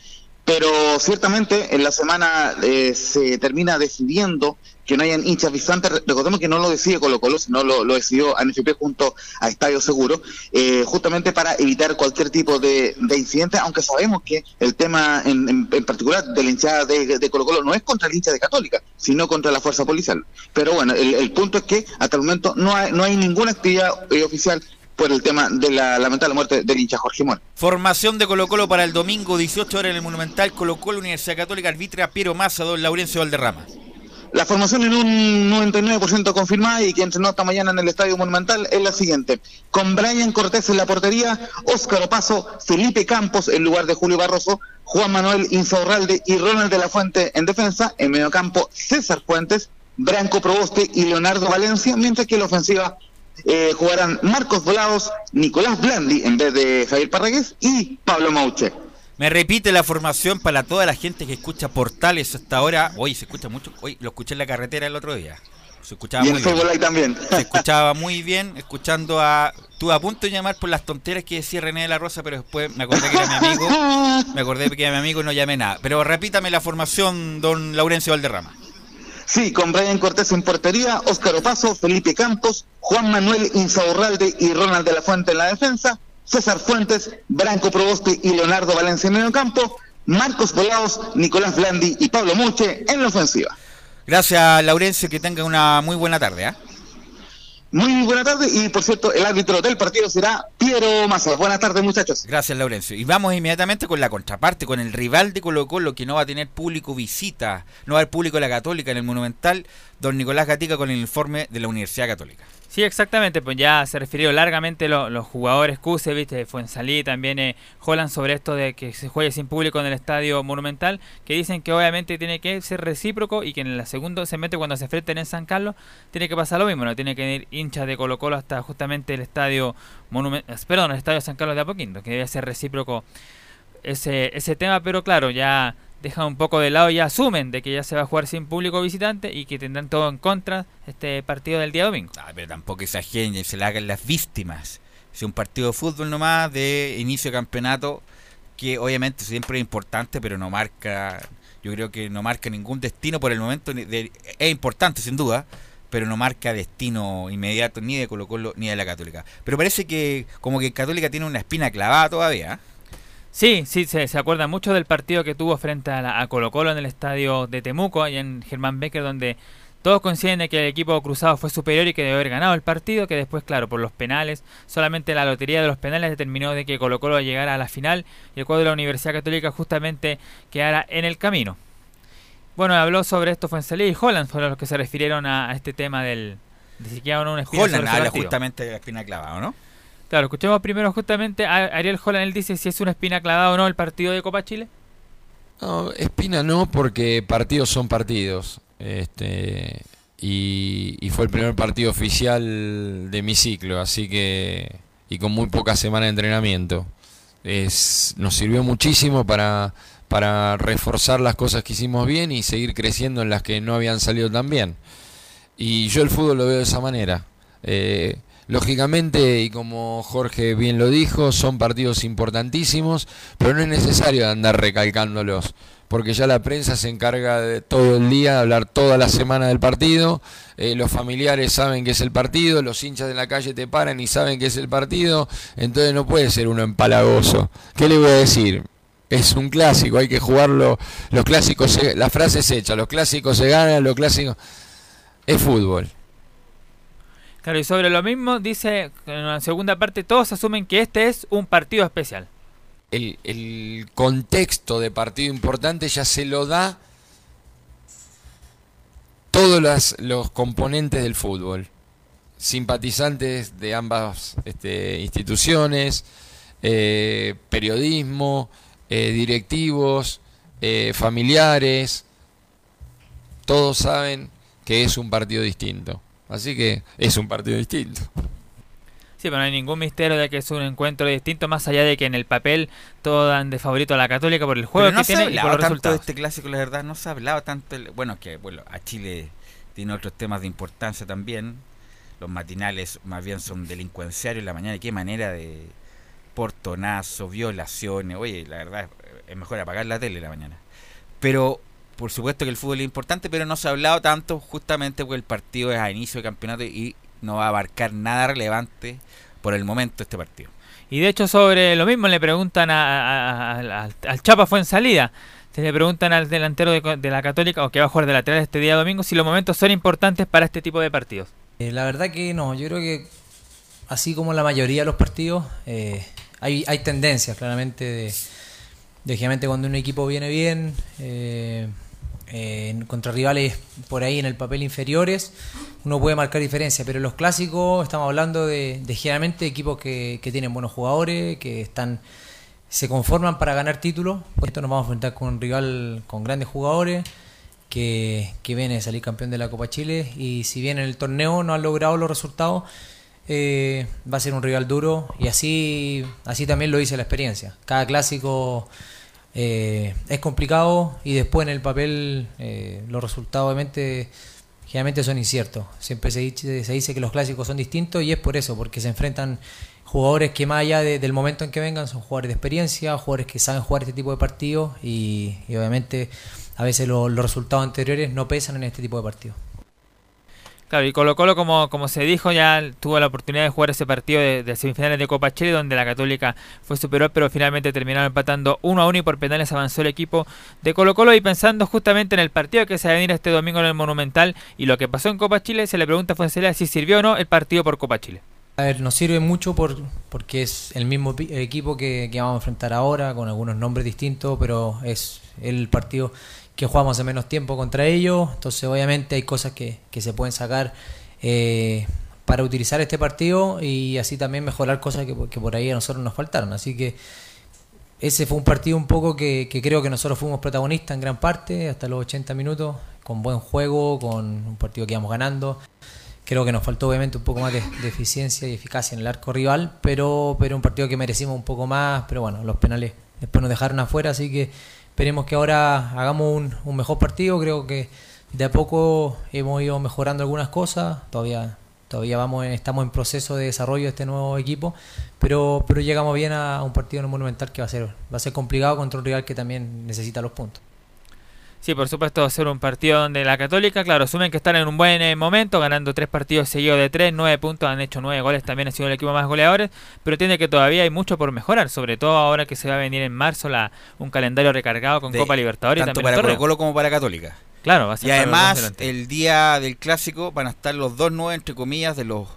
pero ciertamente en la semana eh, se termina decidiendo que no hayan hinchas visitantes. Re- Recordemos que no lo decide Colo Colo, sino lo, lo decidió ANFP junto a Estadio Seguro, eh, justamente para evitar cualquier tipo de, de incidente, aunque sabemos que el tema en, en- en particular de la hinchada de, de Colo Colo no es contra el hincha de Católica, sino contra la fuerza policial. Pero bueno, el, el punto es que hasta el momento no hay, no hay ninguna actividad eh, oficial por el tema de la lamentable muerte del hincha Jorge Mora. Formación de Colo Colo para el domingo, 18 horas en el Monumental, Colo Colo, Universidad Católica, arbitra Piero Massa, don Laurencio Valderrama. La formación en un 99% confirmada y que entrenó esta mañana en el Estadio Monumental es la siguiente. Con Brian Cortés en la portería, Óscar Opaso, Felipe Campos en lugar de Julio Barroso, Juan Manuel Insaurralde y Ronald de la Fuente en defensa, en mediocampo César Fuentes, Branco Proboste y Leonardo Valencia, mientras que la ofensiva eh, jugarán Marcos Volados, Nicolás Blandi en vez de Javier Parragués y Pablo Mauche. Me repite la formación para toda la gente que escucha portales hasta ahora. Hoy se escucha mucho. Hoy lo escuché en la carretera el otro día. Se escuchaba Y muy bien. ahí también. Se escuchaba muy bien, escuchando a. Estuve a punto de llamar por las tonteras que decía René de la Rosa, pero después me acordé que era mi amigo. Me acordé que era mi amigo y no llamé nada. Pero repítame la formación, don Laurencio Valderrama. Sí, con Brian Cortés en portería, Óscar Opaso, Felipe Campos, Juan Manuel Insaurralde y Ronald de la Fuente en la defensa, César Fuentes, Branco Proboste y Leonardo Valencia en el campo, Marcos Volados, Nicolás Blandi y Pablo Muche en la ofensiva. Gracias, Laurencio, que tenga una muy buena tarde. ¿eh? Muy buena tarde y por cierto, el árbitro del partido será Piero Massa. Buenas tardes, muchachos. Gracias, Laurencio. Y vamos inmediatamente con la contraparte, con el rival de Colo Colo que no va a tener público visita, no va a haber público de la Católica en el Monumental, don Nicolás Gatica con el informe de la Universidad Católica. Sí, exactamente, pues ya se refirió largamente los jugadores Cuse, viste, Fuensalí, también eh, Holland sobre esto de que se juegue sin público en el estadio monumental, que dicen que obviamente tiene que ser recíproco y que en el segundo se mete cuando se enfrenten en San Carlos, tiene que pasar lo mismo, no tiene que ir hinchas de Colo Colo hasta justamente el estadio monumental, perdón, el estadio San Carlos de Apoquindo, que debe ser recíproco ese, ese tema, pero claro, ya dejan un poco de lado y asumen de que ya se va a jugar sin público visitante y que tendrán todo en contra este partido del día domingo. Ah, pero tampoco exageren, se le hagan las víctimas. Es un partido de fútbol nomás de inicio de campeonato que obviamente siempre es importante, pero no marca, yo creo que no marca ningún destino por el momento. es importante sin duda, pero no marca destino inmediato ni de Colo Colo ni de la Católica. Pero parece que como que Católica tiene una espina clavada todavía. ¿eh? Sí, sí, se, se, acuerda mucho del partido que tuvo frente a, Colo Colo en el estadio de Temuco, y en Germán Becker, donde todos coinciden de que el equipo cruzado fue superior y que debe haber ganado el partido, que después, claro, por los penales, solamente la lotería de los penales determinó de que Colo Colo llegara a la final y el cuadro de la Universidad Católica justamente quedara en el camino. Bueno, habló sobre esto Fuensalí y Holland fueron los que se refirieron a, este tema del... De si Holland habla justamente de la espina clavada, ¿no? Claro, escuchemos primero justamente a Ariel Holland, él dice si es una espina clavada o no el partido de Copa Chile. No, espina no, porque partidos son partidos. Este, y, fue el primer partido oficial de mi ciclo, así que. y con muy poca semana de entrenamiento. Es, nos sirvió muchísimo para, para reforzar las cosas que hicimos bien y seguir creciendo en las que no habían salido tan bien. Y yo el fútbol lo veo de esa manera. Eh, Lógicamente, y como Jorge bien lo dijo, son partidos importantísimos, pero no es necesario andar recalcándolos, porque ya la prensa se encarga de todo el día, de hablar toda la semana del partido, eh, los familiares saben que es el partido, los hinchas de la calle te paran y saben que es el partido, entonces no puede ser uno empalagoso. ¿Qué le voy a decir? Es un clásico, hay que jugarlo, los clásicos, la frase es hecha, los clásicos se ganan, los clásicos... Es fútbol Claro, y sobre lo mismo dice en la segunda parte, todos asumen que este es un partido especial. El, contexto de partido importante ya se lo da todos los componentes del fútbol. Simpatizantes de ambas este, instituciones, eh, periodismo, eh, directivos, eh, familiares, todos saben que es un partido distinto. Así que es un partido distinto. Sí, pero no hay ningún misterio de que es un encuentro distinto, más allá de que en el papel todos dan de favorito a la Católica por el juego que tiene y por los tanto de este clásico, la verdad, no se ha hablado tanto. bueno, que bueno, a Chile tiene otros temas de importancia también. Los matinales más bien son delincuenciarios en la mañana. qué manera de portonazo, violaciones. Oye, la verdad, es mejor apagar la tele en la mañana. Pero por supuesto que el fútbol es importante, pero no se ha hablado tanto justamente porque el partido es a inicio de campeonato y no va a abarcar nada relevante por el momento este partido. Y de hecho sobre lo mismo le preguntan al Chapa fue en salida. Se le preguntan al delantero de, la Católica o que va a jugar de lateral este día domingo si los momentos son importantes para este tipo de partidos. Eh, la verdad que no, yo creo que así como la mayoría de los partidos eh, hay, hay tendencias claramente de, de cuando un equipo viene bien eh, eh, contra rivales por ahí en el papel inferiores, uno puede marcar diferencia, pero los clásicos estamos hablando de, generalmente equipos que, tienen buenos jugadores, que están se conforman para ganar títulos. Esto nos vamos a enfrentar con un rival con grandes jugadores que, viene a salir campeón de la Copa Chile y si bien en el torneo no han logrado los resultados, eh, va a ser un rival duro y así, así también lo dice la experiencia. Cada clásico eh, es complicado y después en el papel eh, los resultados obviamente generalmente son inciertos. Siempre se dice, se dice que los clásicos son distintos y es por eso, porque se enfrentan jugadores que más allá del momento en que vengan son jugadores de experiencia, jugadores que saben jugar este tipo de partidos y, obviamente a veces los resultados anteriores no pesan en este tipo de partidos. Claro, y Colo Colo, como, como se dijo, ya tuvo la oportunidad de jugar ese partido de, semifinales de Copa Chile, donde la Católica fue superior, pero finalmente terminaron empatando 1 a 1 y por penales avanzó el equipo de Colo Colo. Y pensando justamente en el partido que se va a venir este domingo en el Monumental y lo que pasó en Copa Chile, se le pregunta a Fuensalida si sirvió o no el partido por Copa Chile. A ver, nos sirve mucho por, porque es el mismo equipo que vamos a enfrentar ahora, con algunos nombres distintos, pero es el partido que jugamos hace menos tiempo contra ellos. Entonces, obviamente, hay cosas que, que se pueden sacar eh, para utilizar este partido y así también mejorar cosas que, que por ahí a nosotros nos faltaron. Así que ese fue un partido un poco que, que creo que nosotros fuimos protagonistas en gran parte, hasta los 80 minutos, con buen juego, con un partido que íbamos ganando. Creo que nos faltó obviamente un poco más de, de eficiencia y eficacia en el arco rival, pero, pero un partido que merecimos un poco más, pero bueno, los penales después nos dejaron afuera, así que esperemos que ahora hagamos un, un mejor partido, creo que de a poco hemos ido mejorando algunas cosas, todavía todavía vamos estamos en proceso de desarrollo de este nuevo equipo, pero pero llegamos bien a un partido en el Monumental que va a ser va a ser complicado contra un rival que también necesita los puntos. Sí, por supuesto, ser un partido donde la Católica, claro, asumen que están en un buen eh, momento, ganando tres partidos seguidos de tres, nueve puntos, han hecho nueve goles, también ha sido el equipo más goleadores, pero tiene que todavía hay mucho por mejorar, sobre todo ahora que se va a venir en marzo la, un calendario recargado con De- Copa Libertadores y tanto también para Colo como para Católica. Claro, va a ser Y además, el día del clásico van a estar los dos nueve, entre comillas, de los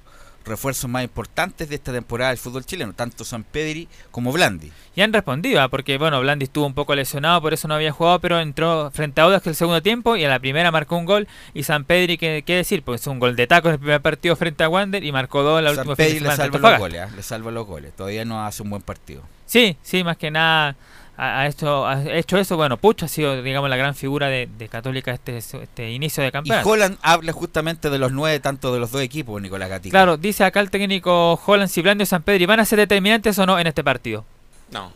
refuerzos más importantes de esta temporada del fútbol chileno, tanto San Pedri como Blandi. Y han respondido, ah, porque bueno, Blandi estuvo un poco lesionado, por eso no había jugado, pero entró frente a Audax el segundo tiempo y a la primera marcó un gol. Y San Pedri, ¿qué, qué decir? Pues un gol de taco en el primer partido frente a Wander y marcó dos en la San última fin de Pedri le semana salva los goles, ¿ah? le salva los goles. Todavía no hace un buen partido. Sí, sí, más que nada ha, hecho, ha hecho eso. Bueno, Puch ha sido, digamos, la gran figura de, de Católica este, este inicio de Y campeonato. Holland habla justamente de los nueve, tanto de los dos equipos, Nicolás Gatica. Claro, dice acá el técnico Holland si Blandi o San Pedri van a ser determinantes o no en este partido. No.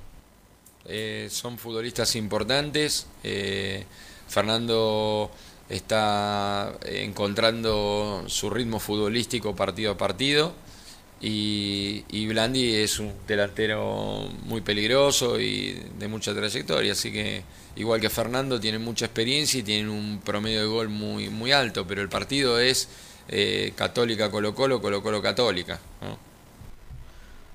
Eh, son futbolistas importantes. eh, Fernando está encontrando su ritmo futbolístico partido a partido. Y, y Blandi es un delantero muy peligroso y de mucha trayectoria. Así que, igual que Fernando, tiene mucha experiencia y tiene un promedio de gol muy, muy alto. Pero el partido es Católica Colo-Colo, Colo-Colo Católica. ¿no?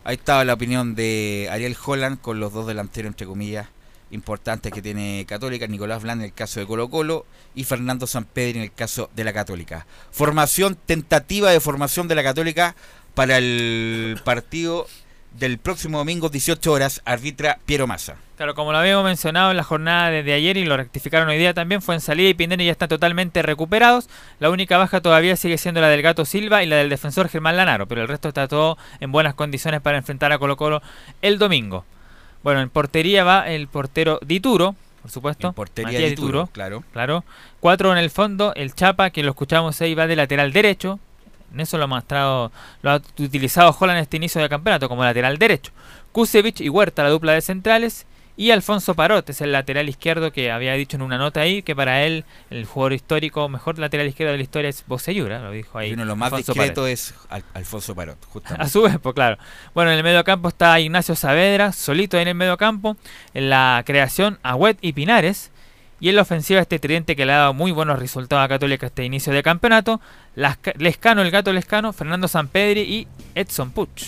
Ahí estaba la opinión de Ariel Holland con los dos delanteros, entre comillas, importantes que tiene Católica, Nicolás Bland en el caso de Colo Colo y Fernando Sampedri en el caso de la Católica. Formación, tentativa de formación de la Católica para el partido del próximo domingo, 18 horas, arbitra Piero Massa. Claro, como lo habíamos mencionado en la jornada de, ayer y lo rectificaron hoy día también, fue en salida y Pineda ya están totalmente recuperados. La única baja todavía sigue siendo la del Gato Silva y la del defensor Germán Lanaro, pero el resto está todo en buenas condiciones para enfrentar a Colo Colo el domingo. Bueno, en portería va el portero Dituro, por supuesto. En portería Matías Dituro, claro. Claro. Cuatro en el fondo, el Chapa, que lo escuchamos ahí, va de lateral derecho. En eso lo ha mostrado, lo ha utilizado Holland en este inicio de campeonato como lateral derecho. Kusevich y Huerta, la dupla de centrales. Y Alfonso Parot es el lateral izquierdo que había dicho en una nota ahí que para él el jugador histórico, mejor lateral izquierdo de la historia es Bocellura, lo dijo ahí. Y uno de los más Alfonso Parot. es Al- Alfonso Parot, justamente. A su vez, pues claro. Bueno, en el medio campo está Ignacio Saavedra, solito en el medio campo. En la creación, Agüet y Pinares. Y en la ofensiva, este tridente que le ha dado muy buenos resultados a Católica este inicio de campeonato. Las- Lescano, el gato Lescano, Fernando Sampedri y Edson Puch.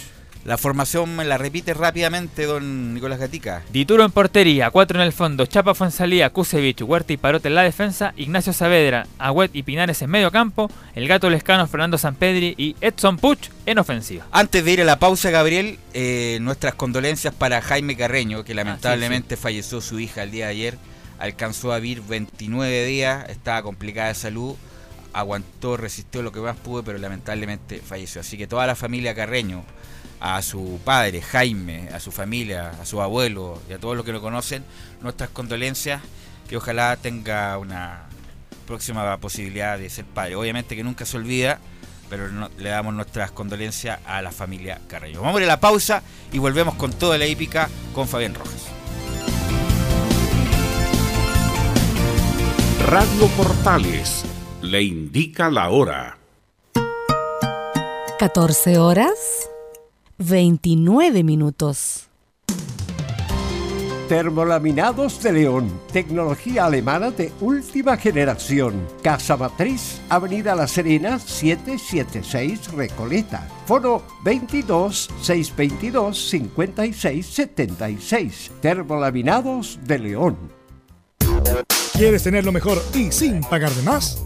La formación me la repite rápidamente, don Nicolás Gatica. Dituro en portería, cuatro en el fondo, Chapa Fuensalía, Kusevich, Huerta y Parote en la defensa, Ignacio Saavedra, Agüet y Pinares en medio campo, el gato Lescano, Fernando Sampedri y Edson Puch en ofensiva. Antes de ir a la pausa, Gabriel, eh, nuestras condolencias para Jaime Carreño, que lamentablemente falleció su hija el día de ayer. Alcanzó a vivir 29 días, estaba complicada de salud, aguantó, resistió lo que más pudo, pero lamentablemente falleció. Así que toda la familia Carreño, a su padre, Jaime, a su familia, a su abuelo y a todos los que lo conocen, nuestras condolencias, que ojalá tenga una próxima posibilidad de ser padre. Obviamente que nunca se olvida, pero no- le damos nuestras condolencias a la familia Carreño. Vamos a ir a la pausa y volvemos con toda la hípica con Fabián Rojas. Radio Portales le indica la hora. 14 horas 29 minutos. Termolaminados de León, tecnología alemana de última generación. Casa Matriz, Avenida La Serena, 776 Recoleta. Foro 22 622 56 76. Termolaminados de León. ¿Quieres tener lo mejor y sin pagar de más?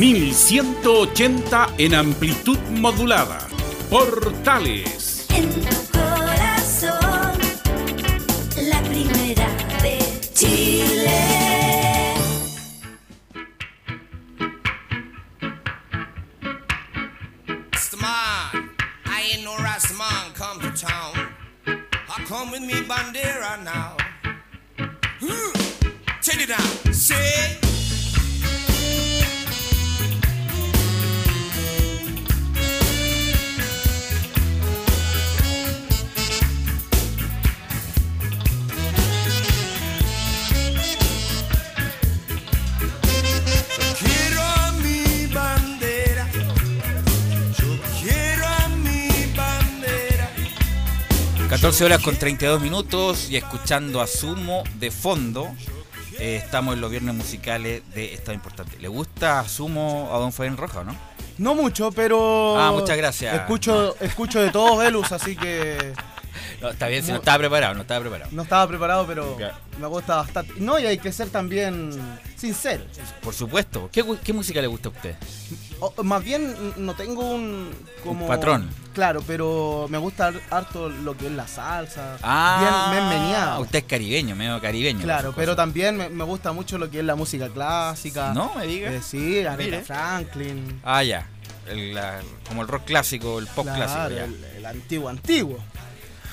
1180 en amplitud modulada. Portales. En tu corazón, la primera de Chile. Rastaman, I ain't no Rastaman come to town. I come with me bandera now. Hmm. Take it down. Say. 14 horas con 32 minutos y escuchando a Sumo de fondo. eh, estamos en los viernes musicales de Estado Importante. ¿Le gusta Sumo a Don Fabián Roja o no? No mucho, pero. Ah, muchas gracias. Escucho, escucho de todos Velus, así que. No, está bien, si no estaba preparado, no estaba preparado. No estaba preparado, pero me gusta bastante. No, y hay que ser también sincero. Por supuesto. ¿Qué, qué música le gusta a usted? O- más bien, no tengo un. Como, Un patrón. Claro, pero me gusta har- harto lo que es la salsa. Ah, bien, bien meneado. Usted es caribeño, medio caribeño. Claro, pero también me, me gusta mucho lo que es la música clásica. No, me diga. Eh, sí, Aretha. Franklin. Ah, ya. El- la- como el rock clásico, el pop Claro, clásico. ya. el, el antiguo, antiguo.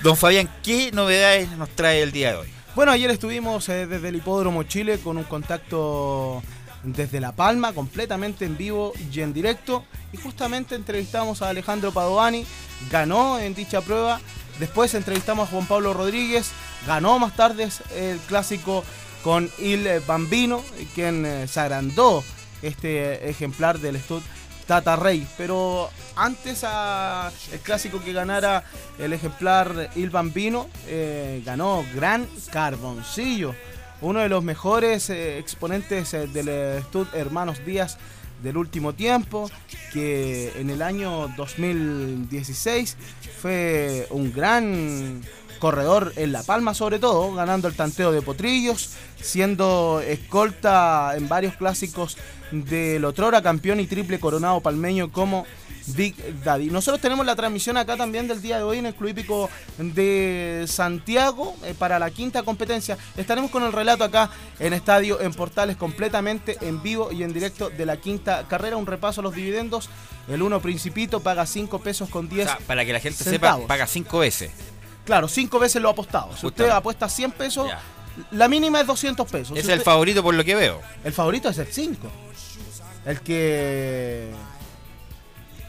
Don Fabián, ¿qué novedades nos trae el día de hoy? Bueno, ayer estuvimos eh, desde el Hipódromo Chile con un contacto desde La Palma, completamente en vivo y en directo. Y justamente entrevistamos a Alejandro Padovani, ganó en dicha prueba. Después entrevistamos a Juan Pablo Rodríguez, ganó más tarde el clásico con Il Bambino, quien eh, se agrandó este ejemplar del Stud Tata Rey. Pero antes a el clásico que ganara el ejemplar Il Bambino, eh, ganó Gran Carboncillo. uno de los mejores eh, exponentes eh, del Stud Hermanos Díaz del último tiempo, que en el año 2016 fue un gran corredor en La Palma sobre todo, ganando el tanteo de Potrillos, siendo escolta en varios clásicos del otrora campeón y triple coronado palmeño como Big Daddy. Nosotros tenemos la transmisión acá también del día de hoy en el Club Hípico de Santiago eh, para la quinta competencia. Estaremos con el relato acá en Estadio en Portales completamente en vivo y en directo de la quinta carrera. Un repaso a los dividendos. El uno Principito paga 5 pesos con 10 O sea, para que la gente centavos. sepa, paga cinco veces. Claro, 5 veces lo ha apostado. Si usted Justamente. apuesta 100 pesos, la mínima es 200 pesos. Es Si el usted- favorito por lo que veo. El favorito es el 5. El que...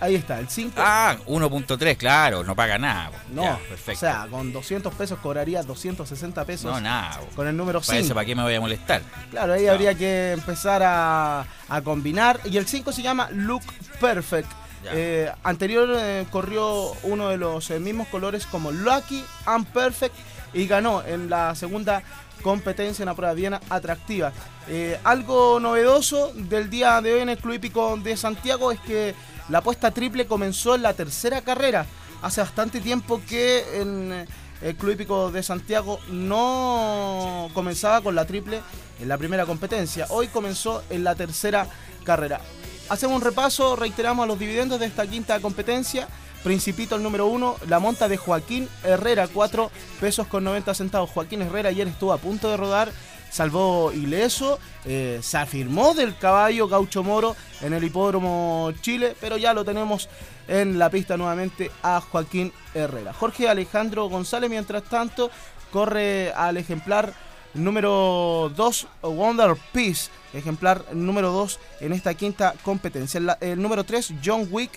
Ahí está, el 5. Ah, 1.3, claro, no paga nada. po. No, Ya, o perfecto. sea, con 200 pesos cobraría 260 pesos no, nada. po. con el número Para eso, 5. ¿para qué me voy a molestar? Claro, ahí habría que empezar a, a combinar. Y el 5 se llama Look Perfect. Eh, anterior eh, corrió uno de los eh, mismos colores como Lucky and Perfect y ganó en la segunda competencia en la prueba bien atractiva. Eh, algo novedoso del día de hoy en el Club Hípico de Santiago es que la apuesta triple comenzó en la tercera carrera. Hace bastante tiempo que en el Club Hípico de Santiago no comenzaba con la triple en la primera competencia. Hoy comenzó en la tercera carrera. Hacemos un repaso, reiteramos los dividendos de esta quinta competencia. Principito el número uno, la monta de Joaquín Herrera, 4 pesos con 90 centavos. Joaquín Herrera ayer estuvo a punto de rodar, salvó ileso, eh, se afirmó del caballo Gaucho Moro en el hipódromo Chile, pero ya lo tenemos en la pista nuevamente a Joaquín Herrera. Jorge Alejandro González, mientras tanto, corre al ejemplar número 2, Wonder Peace, ejemplar número 2 en esta quinta competencia. El número 3, John Wick,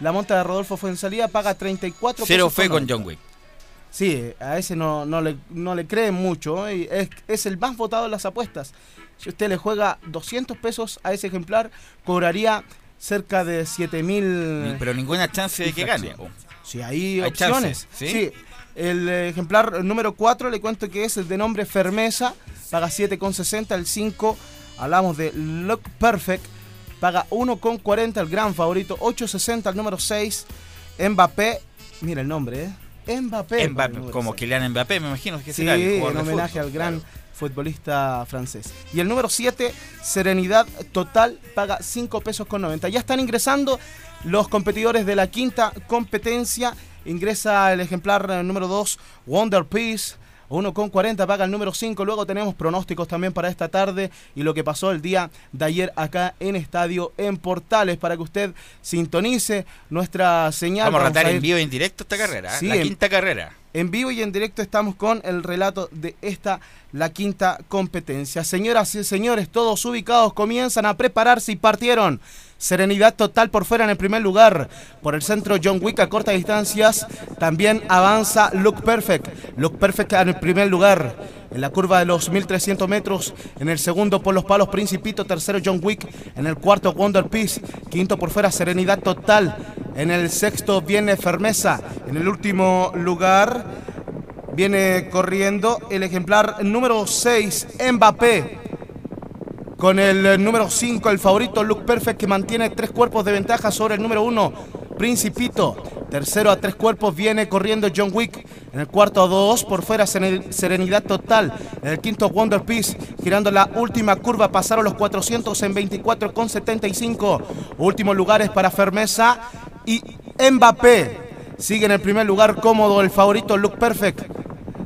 la monta de Rodolfo Fuensalida, paga 34 Cero fe con 90. John Wick. Sí, a ese no, no, le, no le creen mucho. ¿eh? Es, es el más votado en las apuestas. Si usted le juega 200 pesos a ese ejemplar, cobraría cerca de 7 mil. Pero ninguna chance de que gane. Infracción. Sí, hay, Hay opciones. chances, ¿sí? El eh, ejemplar número 4 le cuento que es el de nombre Fermesa, paga 7,60. El 5, hablamos de Look Perfect, paga 1,40. El gran favorito, 8,60. El número 6, Mbappé, mira el nombre, ¿eh? Mbappé. Mbappé, como. Kylian Mbappé, me imagino que Sí, será el en homenaje fútbol, al gran claro. futbolista francés. Y el número 7, Serenidad Total, paga 5 pesos con 90. Ya están ingresando los competidores de la quinta competencia. Ingresa el ejemplar número 2, Wonder Peace. 1,40 paga el número 5. Luego tenemos pronósticos también para esta tarde y lo que pasó el día de ayer acá en Estadio en Portales para que usted sintonice nuestra señal. Vamos a ratar ir- en vivo y en directo esta carrera. ¿eh? Sí, la en- quinta carrera. en vivo y en directo estamos con el relato de esta, la quinta competencia. Señoras y señores, todos ubicados comienzan a prepararse y partieron. Serenidad total por fuera en el primer lugar. Por el centro John Wick a cortas distancias. También avanza Look Perfect. Look Perfect en el primer lugar. En la curva de los 1300 metros. En el segundo por los palos Principito. Tercero John Wick. En el cuarto Wonder Peace. Quinto por fuera Serenidad total. En el sexto viene Fermeza. En el último lugar viene corriendo el ejemplar número 6, Mbappé. Con el eh, número 5, el favorito Look Perfect, que mantiene tres cuerpos de ventaja sobre el número 1, Principito. Tercero a tres cuerpos viene corriendo John Wick. En el cuarto a dos, por fuera Seren- Serenidad Total. En el quinto Wonder Peace, girando la última curva, pasaron los 400 en 24,75. Últimos lugares para Fermeza y Mbappé. Sigue en el primer lugar cómodo el favorito Look Perfect.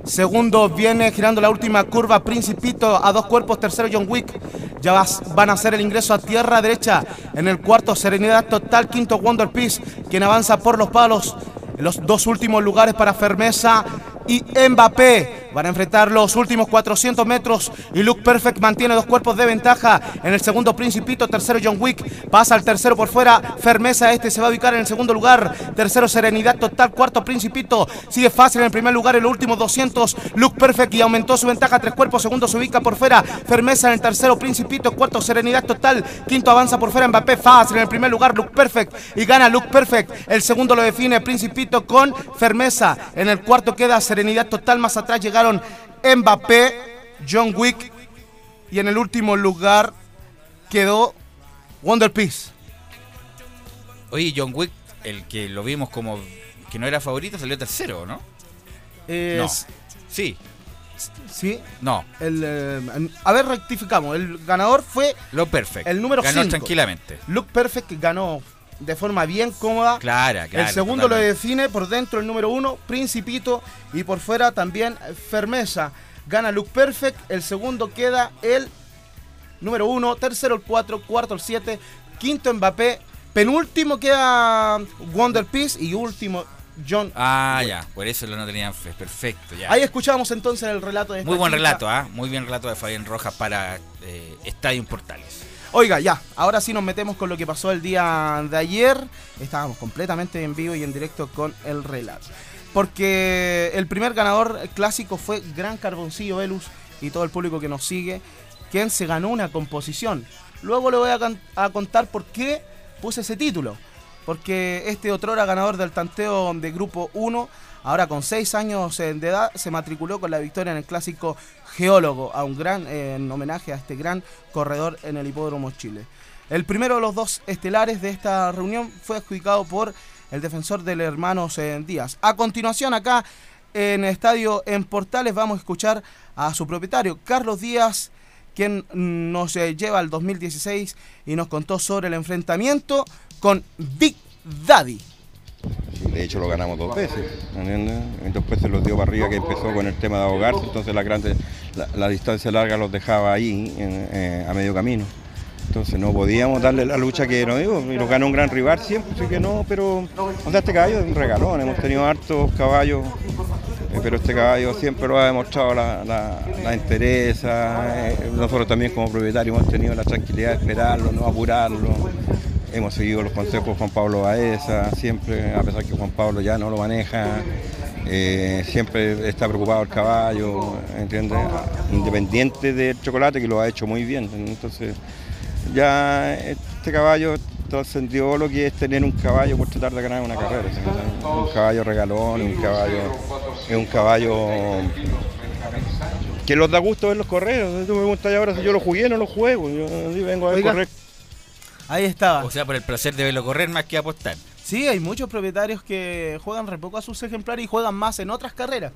Segundo viene girando la última curva Principito a dos cuerpos. Tercero John Wick. Ya van a hacer el ingreso a tierra derecha. En el cuarto Serenidad Total. Quinto Wonder Peace. Quien avanza por los palos. En los dos últimos lugares para Fermeza y Mbappé. Van a enfrentar los últimos 400 metros y Look Perfect mantiene dos cuerpos de ventaja. En el segundo Principito, tercero John Wick. Pasa al tercero por fuera. Fermeza este se va a ubicar en el segundo lugar. Tercero Serenidad Total, cuarto Principito. Sigue fácil en el primer lugar en los últimos 200. Look Perfect y aumentó su ventaja tres cuerpos. Segundo se ubica por fuera. Fermeza en el tercero Principito, cuarto Serenidad Total. Quinto avanza por fuera Mbappé fácil en el primer lugar. Look Perfect y gana Look Perfect. El segundo lo define Principito con Fermeza. En el cuarto queda Serenidad Total. Más atrás llegaron Mbappé, John Wick Y en el último lugar quedó Wonder Peace. Oye, John Wick, el que lo vimos como que no era favorito, salió tercero, ¿no? Eh, No. Sí. Sí. No. El, eh, a ver, rectificamos. El ganador fue Lo perfect. el número 5. Ganó tranquilamente. Look Perfect ganó de forma bien cómoda. Clara, claro. el segundo lo totalmente. define por dentro el número uno, Principito, y por fuera también Fermeza. Gana Look Perfect, el segundo queda el número uno, tercero el 4, cuarto el 7, quinto Mbappé, penúltimo queda Wonder Peace y último John. Ah, ya. Por eso no tenían fe. Perfecto, ya. Ahí escuchamos entonces el relato de Muy buen chica. relato, ¿ah? Muy bien relato de Fabián Rojas para eh, Estadio Portales. Oiga, ya, ahora sí nos metemos con lo que pasó el día de ayer. Estábamos completamente en vivo y en directo con el relato. Porque el primer ganador clásico fue Gran Carboncillo Velus y todo el público que nos sigue, quien se ganó una composición. Luego le voy a, contar por qué puse ese título. Porque este otrora ganador del tanteo de Grupo 1, ahora con 6 años de edad, se matriculó con la victoria en el clásico Geólogo, a un gran, eh, en homenaje a este gran corredor en el Hipódromo Chile. El primero de los dos estelares de esta reunión fue adjudicado por el defensor del Hermanos eh, Díaz. A continuación, acá en Estadio en Portales, vamos a escuchar a su propietario, Carlos Díaz, quien nos eh, lleva al 2016 y nos contó sobre el enfrentamiento con Big Daddy. De hecho lo ganamos dos veces, ¿entiendes? Dos veces los dio para arriba que empezó con el tema de ahogarse, entonces la, grande, la, distancia larga los dejaba ahí eh, a medio camino. Entonces no podíamos darle la lucha que nos dio, y nos ganó un gran rival siempre, así que no, pero este caballo es un regalón, hemos tenido hartos caballos, eh, pero este caballo siempre lo ha demostrado la, la, la entereza, eh, nosotros también como propietarios hemos tenido la tranquilidad de esperarlo, no apurarlo. Hemos seguido los consejos de Juan Pablo Baeza, siempre, a pesar que Juan Pablo ya no lo maneja, eh, siempre está preocupado el caballo, ¿entiendes? Independiente del chocolate, que lo ha hecho muy bien. Entonces, ya este caballo trascendió lo que es tener un caballo por tratar de ganar una carrera. ¿sí? Un caballo regalón, un caballo, es un caballo que los da gusto verlos correr. Tú me preguntas ahora si yo lo jugué o no lo juego. Yo vengo a ver Oiga. correr. Ahí estaba. O sea, por el placer de verlo correr más que apostar. Sí, hay muchos propietarios que juegan re poco a sus ejemplares y juegan más en otras carreras.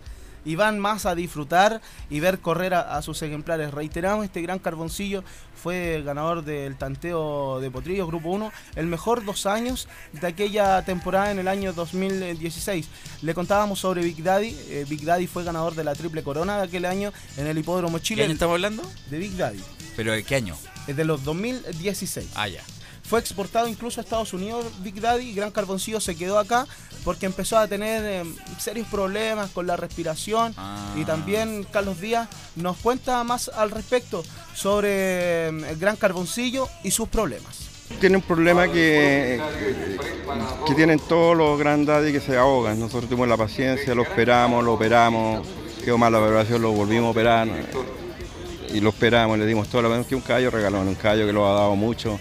Y van más a disfrutar y ver correr a, a sus ejemplares. Reiteramos, este gran carboncillo fue el ganador del tanteo de Potrillo Grupo 1, el mejor dos años de aquella temporada en el año 2016. Le contábamos sobre Big Daddy. eh, Big Daddy fue ganador de la triple corona de aquel año en el Hipódromo Chile. ¿Qué año estamos hablando? De Big Daddy. ¿Pero de qué año? Es de los 2016. Ah, ya. Fue exportado incluso a Estados Unidos Big Daddy y Gran Carboncillo se quedó acá porque empezó a tener eh, serios problemas con la respiración y también Carlos Díaz nos cuenta más al respecto sobre eh, el Gran Carboncillo y sus problemas. Tiene un problema que, que tienen todos los grandes que se ahogan. Nosotros tuvimos la paciencia, lo esperamos, lo operamos, quedó mal la operación, lo volvimos a operar y lo esperamos, le dimos todo lo menos que un caballo regalón, un caballo que lo ha dado mucho.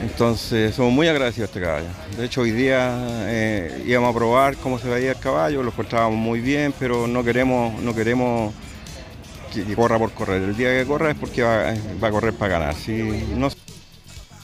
Entonces somos muy agradecidos a este caballo. De hecho hoy día eh, íbamos a probar cómo se veía el caballo, lo encontrábamos muy bien, pero no queremos, no queremos que, corra por correr. El día que corra es porque va, va a correr para ganar. Si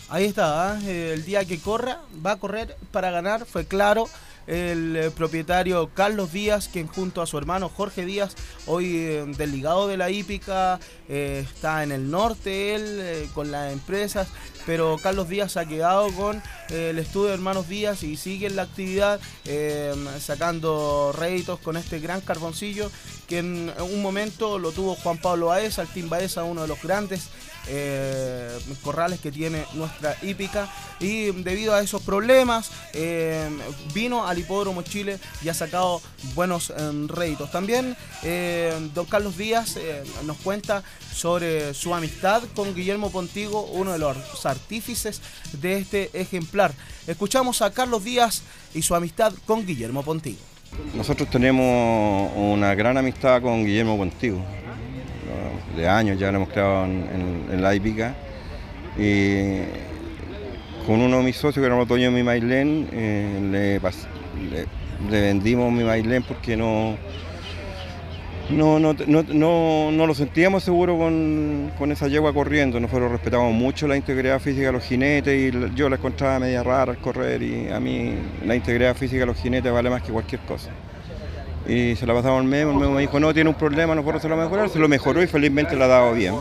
Ahí está, ¿eh? el día que corra va a correr para ganar, fue claro. El eh, propietario Carlos Díaz, quien junto a su hermano Jorge Díaz, hoy eh, desligado de la hípica, eh, está en el norte él eh, con las empresas, pero Carlos Díaz ha quedado con eh, el estudio de Hermanos Díaz y sigue en la actividad eh, sacando réditos con este gran carboncillo que en un momento lo tuvo Juan Pablo Baeza, el Team Baeza, uno de los grandes eh, corrales que tiene nuestra hípica y debido a esos problemas eh, vino al hipódromo Chile y ha sacado buenos eh, réditos. También eh, don Carlos Díaz nos cuenta sobre su amistad con Guillermo Pontigo, uno de los artífices de este ejemplar. Escuchamos a Carlos Díaz y su amistad con Guillermo Pontigo. Nosotros tenemos una gran amistad con Guillermo Contigo. De años ya lo hemos creado en, la hípica. Y con uno de mis socios, que era de mi Mailén, eh, le, le- vendimos mi Mailén porque no, no, no, no, no, lo sentíamos seguro con, con esa yegua corriendo. Nosotros respetamos mucho la integridad física de los jinetes y yo la encontraba media rara al correr y a mí la integridad física de los jinetes vale más que cualquier cosa. Y se la pasamos al Memo, el Memo me dijo, no, tiene un problema, nosotros se lo mejorar, se lo mejoró y felizmente la ha dado bien.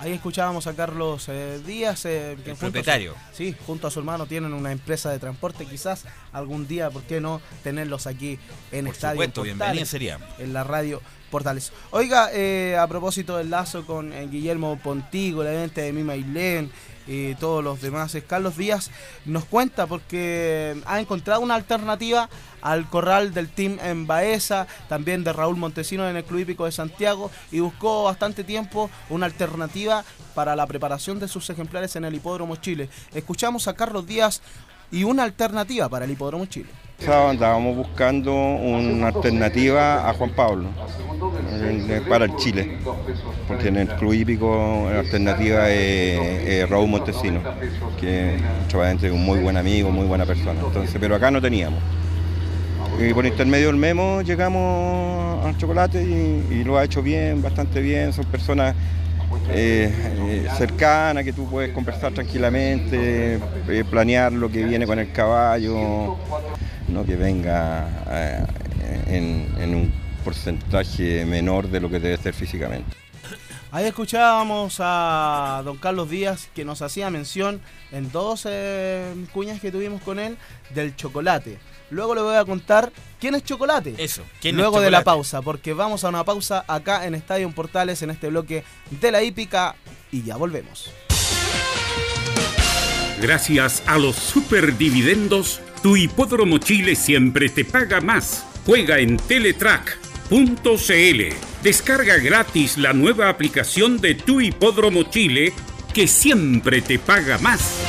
Ahí escuchábamos a Carlos eh, Díaz, eh, que junto a su- propietario. sí, junto a su hermano tienen una empresa de transporte. Quizás algún día, ¿por qué no tenerlos aquí en Por Estadio supuesto, Portales, bienvenido sería. En la radio Portales. Oiga, eh, a propósito del lazo con eh, Guillermo Pontigo, la gente de Mima Ailén y todos los demás, eh, Carlos Díaz nos cuenta porque ha encontrado una alternativa al corral del team en Baeza, también de Raúl Montesino en el Club Hípico de Santiago y buscó bastante tiempo una alternativa para la preparación de sus ejemplares en el Hipódromo Chile. Escuchamos a Carlos Díaz y una alternativa para el Hipódromo Chile. Andábamos buscando una alternativa a Juan Pablo eh, para el Chile, porque en el club hípico la alternativa es, Raúl Montesino, que es un muy buen amigo, muy buena persona. Entonces, pero acá no teníamos. Y por intermedio del Memo llegamos al chocolate y, lo ha hecho bien, bastante bien. Son personas eh, eh, cercanas que tú puedes conversar tranquilamente, eh, planear lo que viene con el caballo, no que venga eh, en, en un porcentaje menor de lo que debe ser físicamente. Ahí escuchábamos a don Carlos Díaz que nos hacía mención en dos eh, cuñas que tuvimos con él del chocolate. Luego le voy a contar quién es chocolate. Eso, ¿quién es Luego de la Chocolate? pausa, porque vamos a una pausa acá en Estadio Portales en este bloque de la hípica y ya volvemos. Gracias a los superdividendos, tu hipódromo Chile siempre te paga más. Juega en Teletrack.cl. Descarga gratis la nueva aplicación de tu hipódromo Chile que siempre te paga más.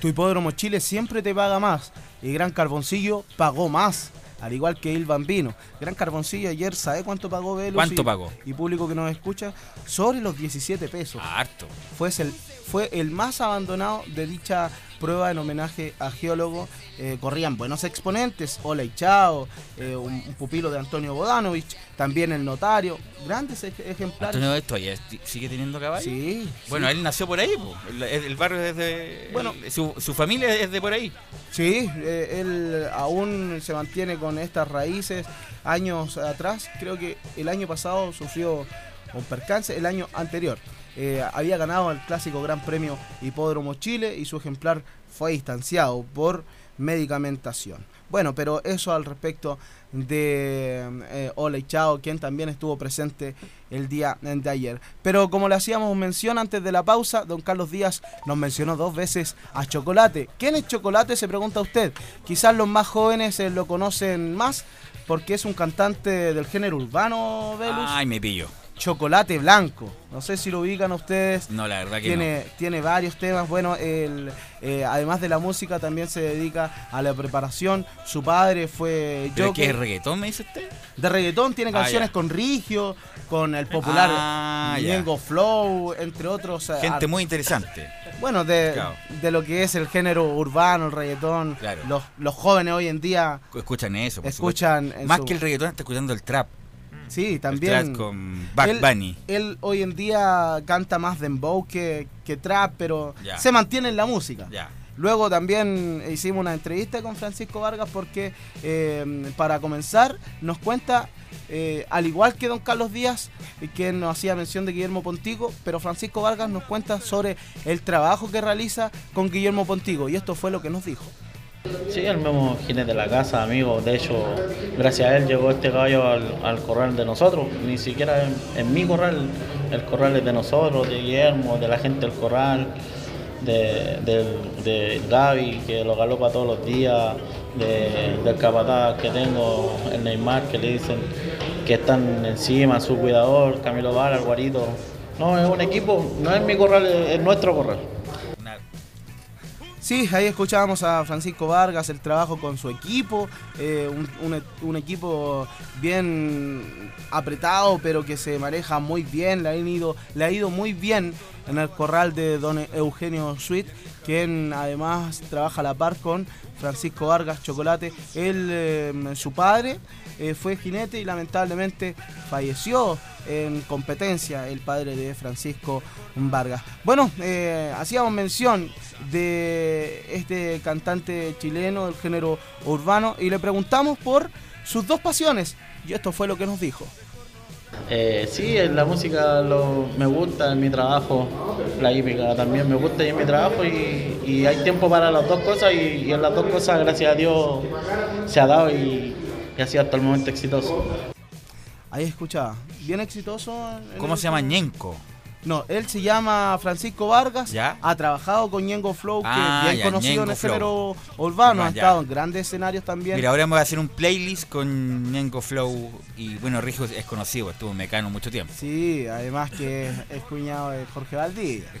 Tu hipódromo Chile siempre te paga más y Gran Carboncillo pagó más. Al igual que Il Bambino. Gran Carboncillo ayer, ¿sabe cuánto pagó Velus? ¿Cuánto y- pagó? Y público que nos escucha, sobre los 17 pesos. Harto. Fue el, fue el más abandonado de dicha prueba en homenaje a geólogo. Eh, corrían buenos exponentes, Ola Chao, eh, un, un pupilo de Antonio Bodanovich, también el notario, grandes ej- ejemplares. Antonio esto sigue teniendo caballo. Sí. Bueno, sí. él nació por ahí, po. el, el barrio es de. Bueno. su, su familia es de por ahí. Sí, eh, él aún se mantiene con estas raíces. Años atrás, creo que el año pasado sufrió un percance, el año anterior. Eh, había ganado el clásico Gran Premio Hipódromo Chile y su ejemplar fue distanciado por medicamentación. Bueno, pero eso al respecto de eh, Ole Chao, quien también estuvo presente el día de ayer. Pero como le hacíamos mención antes de la pausa, don Carlos Díaz nos mencionó dos veces a Chocolate. ¿Quién es Chocolate? Se pregunta usted. Quizás los más jóvenes eh, lo conocen más porque es un cantante del género urbano, Velus. Ay, me pillo. Chocolate Blanco. No sé si lo ubican ustedes. No, la verdad que Tiene, tiene varios temas. Bueno, él, eh, además de la música, también se dedica a la preparación. Su padre fue ¿Pero qué es reggaetón, me dice usted? De reggaetón tiene Ah, canciones con Rigio, con el popular Ah, Flow, entre otros. eh, Gente muy interesante. Bueno, de, Claro. de lo que es el género urbano, el reggaetón. Claro. Los, los jóvenes hoy en día Escuchan eso. por escuchan. Más su- que el reggaetón, está escuchando el trap. Sí, también. El trap con él, Bunny. Él hoy en día canta más dembow que, que trap, pero se mantiene en la música. Luego también hicimos una entrevista con Francisco Vargas porque eh, para comenzar nos cuenta, eh, al igual que don Carlos Díaz, que nos hacía mención de Guillermo Pontigo, pero Francisco Vargas nos cuenta sobre el trabajo que realiza con Guillermo Pontigo y esto fue lo que nos dijo. Sí, el mismo jinete de la casa, amigo. De hecho, gracias a él llegó este caballo al, al corral de nosotros. Ni siquiera en, mi corral, el corral es de nosotros, de Guillermo, de la gente del corral, de, del, de Gaby, que lo galopa todos los días, de- del capataz que tengo, el Neymar, que le dicen que están encima, su cuidador, Camilo Vara, el Guarito. No, es un equipo, no es mi corral, es nuestro corral. Sí, ahí escuchábamos a Francisco Vargas, el trabajo con su equipo, eh, un, un- un equipo bien apretado, pero que se maneja muy bien, le, han ido, le ha ido muy bien en el corral de don Eugenio Sweet, quien además trabaja a la par con Francisco Vargas Chocolate. Él, eh, su padre, eh, fue jinete y lamentablemente falleció en competencia el padre de Francisco Vargas. Bueno, eh, hacíamos mención de este cantante chileno del género urbano y le preguntamos por sus dos pasiones y esto fue lo que nos dijo. Eh, sí, la música lo- me gusta en mi trabajo, la hípica también me gusta y en mi trabajo y, y hay tiempo para las dos cosas y, y en las dos cosas gracias a Dios se ha dado y, y ha sido hasta el momento exitoso. Ahí escuchaba, bien exitoso. ¿Cómo el- se llama Ñenco? No, él se llama Francisco Vargas. ¿Ya? Ha trabajado con Ñengo Flow, que Ah, es bien ya, conocido en Ñengo el Flow. género urbano. Ah, ha estado en grandes escenarios también. Mira, ahora voy a hacer un playlist con Ñenco Flow y bueno, Rijo es conocido, estuvo en Mecano mucho tiempo. Sí, además que es, es cuñado de Jorge Valdivia.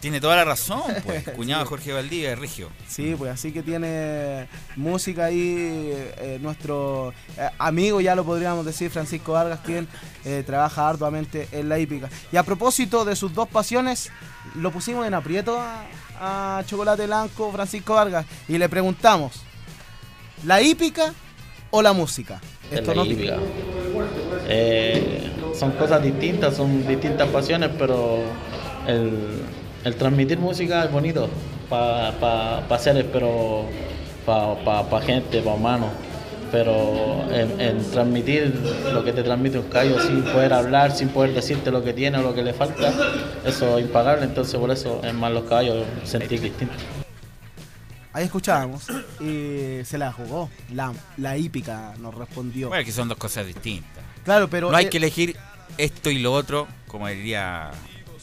Tiene toda la razón, pues, cuñado de Jorge Valdivia, Rigio. Sí, pues así que tiene música ahí eh, nuestro eh, amigo, ya lo podríamos decir, Francisco Vargas, quien eh, trabaja arduamente en la hípica. Y a propósito de sus dos pasiones, lo pusimos en aprieto a, a Chocolate Blanco, Francisco Vargas, y le preguntamos, ¿la hípica o la música? Es Esto la no- hípica. Eh, son cosas distintas, son distintas pasiones, pero el, el transmitir música es bonito para pa, pa seres, pero para gente, para humanos. Pero en, en transmitir lo que te transmite un callo sin poder hablar, sin poder decirte lo que tiene o lo que le falta, eso es impagable. Entonces, por eso es más los caballos sentir distinto. Ahí escuchábamos y se la jugó, la, la hípica nos respondió. Bueno, que son dos cosas distintas. Claro, pero No hay eh, que elegir esto y lo otro, como diría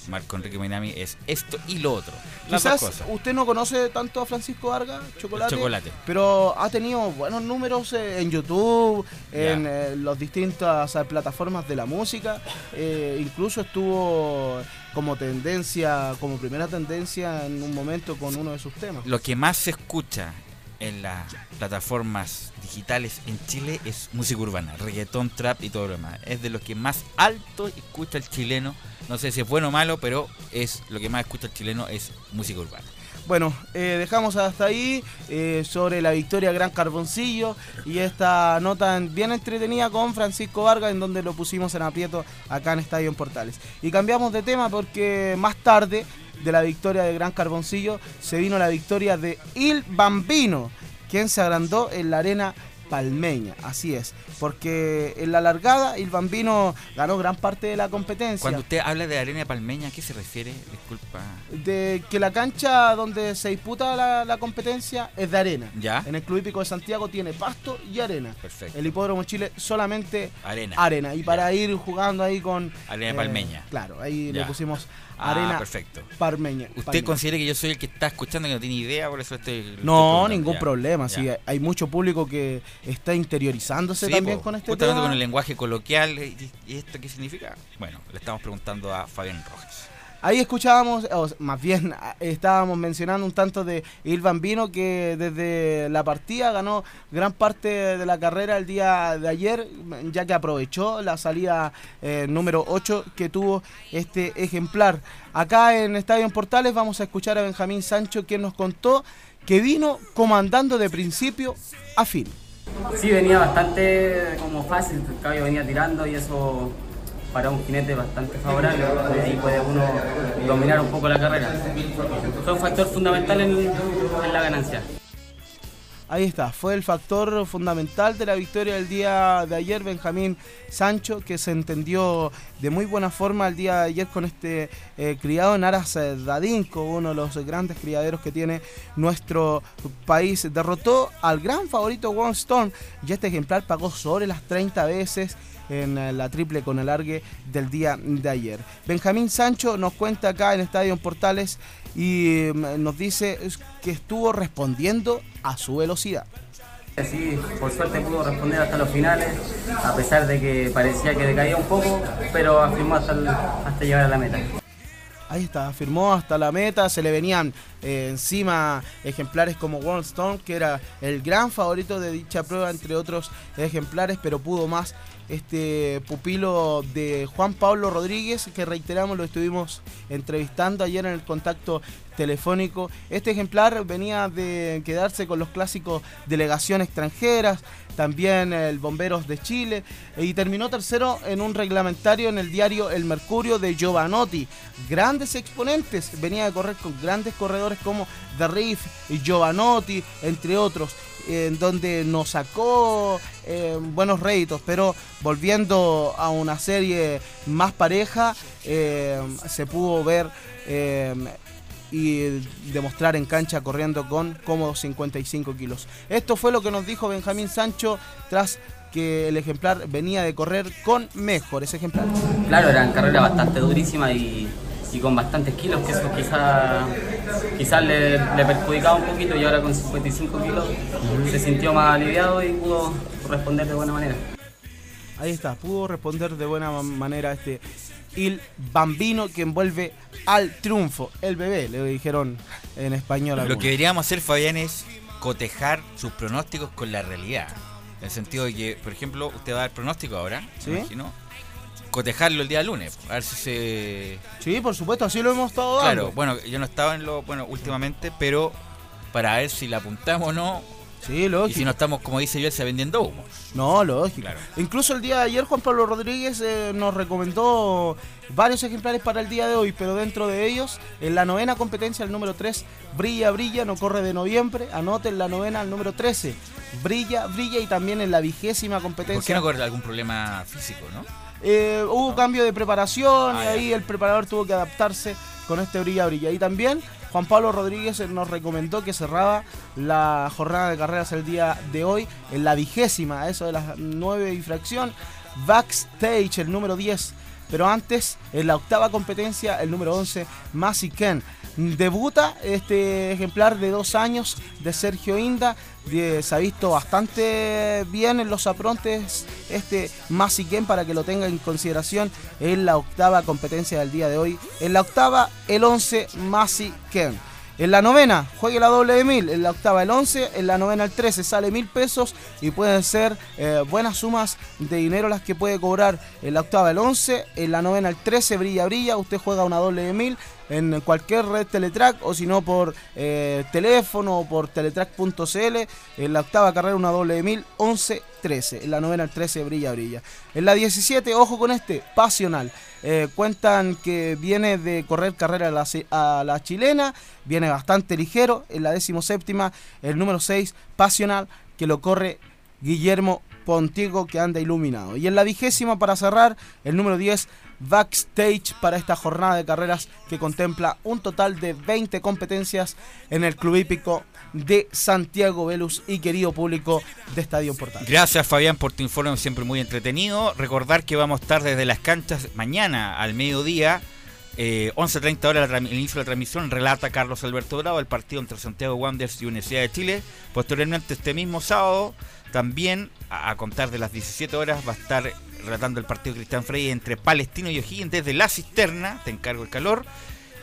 Marco Enrique Minami, es esto y lo otro. Las Quizás dos cosas. usted no conoce tanto a Francisco Vargas, Chocolate, Chocolate. pero ha tenido buenos números eh, en YouTube, en eh, las distintas plataformas de la música, eh, incluso estuvo como tendencia, como primera tendencia en un momento con uno de sus temas. Lo que más se escucha en las plataformas digitales en Chile es música urbana, reggaetón, trap y todo lo demás. Es de lo que más alto escucha el chileno. No sé si es bueno o malo, pero es lo que más escucha el chileno es música urbana. Bueno, eh, dejamos hasta ahí eh, sobre la victoria Gran Carboncillo y esta nota en- bien entretenida con Francisco Vargas en donde lo pusimos en aprieto acá en Estadio en Portales. Y cambiamos de tema porque más tarde de la victoria de Gran Carboncillo se vino la victoria de Il Bambino, quien se agrandó en la arena palmeña, así es, porque en la largada Il Bambino ganó gran parte de la competencia. Cuando usted habla de arena palmeña, ¿a qué se refiere? Disculpa. de que la cancha donde se disputa la, la competencia es de arena. ¿Ya? En el Club Hípico de Santiago tiene pasto y arena. Perfecto. El Hipódromo Chile solamente Arena. Y para ir jugando ahí con... Arena eh, palmeña. Claro, ahí le pusimos Ah, arena perfecto. palmeña. ¿Usted considera que yo soy el que está escuchando que no tiene idea? Por eso estoy. No, ningún Ya, problema. ya. Sí, hay mucho público que está interiorizándose Sí, también po, con este justamente tema. con el lenguaje coloquial. ¿Y, y esto qué significa? Bueno, le estamos preguntando a Fabián Rojas. Ahí escuchábamos, o más bien a- estábamos mencionando un tanto de Il Bambino que desde la partida ganó gran parte de la carrera el día de ayer, ya que aprovechó la salida eh, número 8 que tuvo este ejemplar. Acá en Estadio Portales vamos a escuchar a Benjamín Sancho quien nos contó que vino comandando de principio a fin. Sí, venía bastante como fácil, el caballo venía tirando y eso para un jinete bastante favorable, de ahí puede uno dominar un poco la carrera. Fue un factor fundamental en, en la ganancia. Ahí está, fue el factor fundamental de la victoria del día de ayer, Benjamín Sancho, que se entendió de muy buena forma el día de ayer con este eh, criado en Aras eh, Dadinco, uno de los grandes criaderos que tiene nuestro país. Derrotó al gran favorito One Storm y este ejemplar pagó sobre las 30 veces en eh, la triple con alargue del día de ayer. Benjamín Sancho nos cuenta acá en Estadio en Portales y mm, nos dice que estuvo respondiendo a su velocidad. Sí, por suerte pudo responder hasta los finales, a pesar de que parecía que decaía un poco, pero afirmó hasta, el- hasta llegar a la meta. Ahí está, firmó hasta la meta, se le venían eh, encima ejemplares como World Storm, que era el gran favorito de dicha prueba, entre otros ejemplares, pero pudo más este pupilo de Juan Pablo Rodríguez, que reiteramos lo estuvimos entrevistando ayer en el contacto telefónico. Este ejemplar venía de quedarse con los clásicos delegación extranjeras, también el Bomberos de Chile, y terminó tercero en un reglamentario en el diario El Mercurio de Giovanotti. Grandes exponentes, venía de correr con grandes corredores como The Giovanotti, entre otros en donde nos sacó eh, buenos réditos, pero volviendo a una serie más pareja, eh, se pudo ver eh, y demostrar en cancha corriendo con cómodos 55 kilos. Esto fue lo que nos dijo Benjamín Sancho tras que el ejemplar venía de correr con mejores ejemplares. Claro, eran carreras bastante durísimas y, y con bastantes kilos, que eso quizás quizás le, le perjudicaba un poquito y ahora con 55 kilos se sintió más aliviado y pudo responder de buena manera. Ahí está, pudo responder de buena ma- manera este Il Bambino que envuelve al triunfo. El bebé, le dijeron en español. Lo que deberíamos hacer, Fabián, es cotejar sus pronósticos con la realidad. En el sentido de que, por ejemplo, usted va a dar pronóstico ahora, ¿Sí? me imagino. Cotejarlo el día lunes, a ver si se... Sí, por supuesto, así lo hemos estado dando. Claro, bueno, yo no estaba en lo, bueno, últimamente, pero para ver si la apuntamos o no. Sí, lógico. Y si no estamos, como dice yo, se vendiendo humo. No, lógico. Claro. Incluso el día de ayer Juan Pablo Rodríguez eh, nos recomendó varios ejemplares para el día de hoy, pero dentro de ellos, en la novena competencia, el número 3, Brilla, Brilla, no corre de noviembre, anoten la novena, el número 13, Brilla, Brilla, y también en la vigésima competencia. ¿Por qué no corre algún problema físico, no? Eh, hubo cambio de preparación Ah, y ahí el preparador tuvo que adaptarse con este brilla brilla. Y también Juan Pablo Rodríguez eh, nos recomendó que cerraba la jornada de carreras el día de hoy en la vigésima, eso de las 9 y fracción. Backstage, el número 10. Pero antes, en la octava competencia, el número 11, Masi Ken. Debuta este ejemplar de dos años de Sergio Inda. se ha visto bastante bien en los aprontes este Masi Ken para que lo tenga en consideración en la octava competencia del día de hoy. En la octava, el 11, Masi Ken. En la novena, juegue la doble de mil. En la octava, el 11. En la novena, el 13. Sale mil pesos y pueden ser eh, buenas sumas de dinero las que puede cobrar. En la octava, el 11. En la novena, el 13. Brilla, brilla. Usted juega una doble de mil en cualquier red Teletrack o si no por eh, teléfono o por teletrack.cl. En la octava carrera, una doble de mil. 11, 13. En la novena, el 13. Brilla, brilla. En la 17, ojo con este, pasional. Eh, cuentan que viene de correr carrera a la, chilena, viene bastante ligero. En la décimo séptima, el número 6, Pasional, que lo corre Guillermo Pontigo, que anda iluminado. Y en la vigésima, para cerrar, el número 10, Backstage, para esta jornada de carreras que contempla un total de 20 competencias en el Club Hípico de Santiago Velus y querido público de Estadio Portal. Gracias Fabián por tu informe siempre muy entretenido. Recordar que vamos a estar desde las canchas mañana al mediodía, eh, 11.30 horas el inicio de la transmisión, relata Carlos Alberto Bravo el partido entre Santiago Wanderers y Universidad de Chile. Posteriormente este mismo sábado, también a, a contar de las 17 horas, va a estar relatando el partido Cristian Frey entre Palestino y O'Higgins desde la cisterna, te encargo el calor.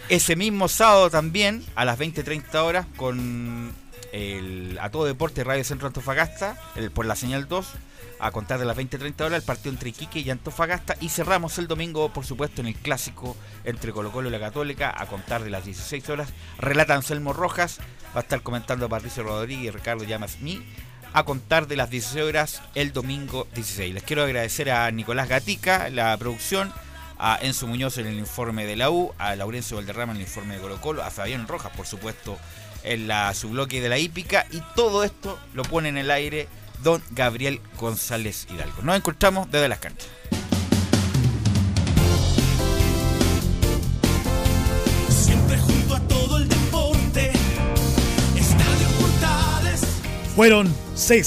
Ese mismo sábado también, a las 20.30 horas, con el A Todo Deporte Radio Centro Antofagasta, el- por la señal 2, a contar de las 20.30 horas, el partido entre Iquique y Antofagasta. Y cerramos el domingo, por supuesto, en el clásico entre Colo Colo y la Católica, a contar de las 16 horas. Relata Anselmo Rojas, va a estar comentando Patricio Rodríguez y Ricardo Llamas Mí. A contar de las 16 horas el domingo 16. Les quiero agradecer a Nicolás Gatica, la producción, a Enzo Muñoz en el informe de la U, a Laurencio Valderrama en el informe de Colo Colo, a Fabián Rojas, por supuesto, en la subloque de la hípica, y todo esto lo pone en el aire don Gabriel González Hidalgo. Nos encontramos desde las canchas. Siempre junto a todo el deporte. Estadio Portales. Fueron seis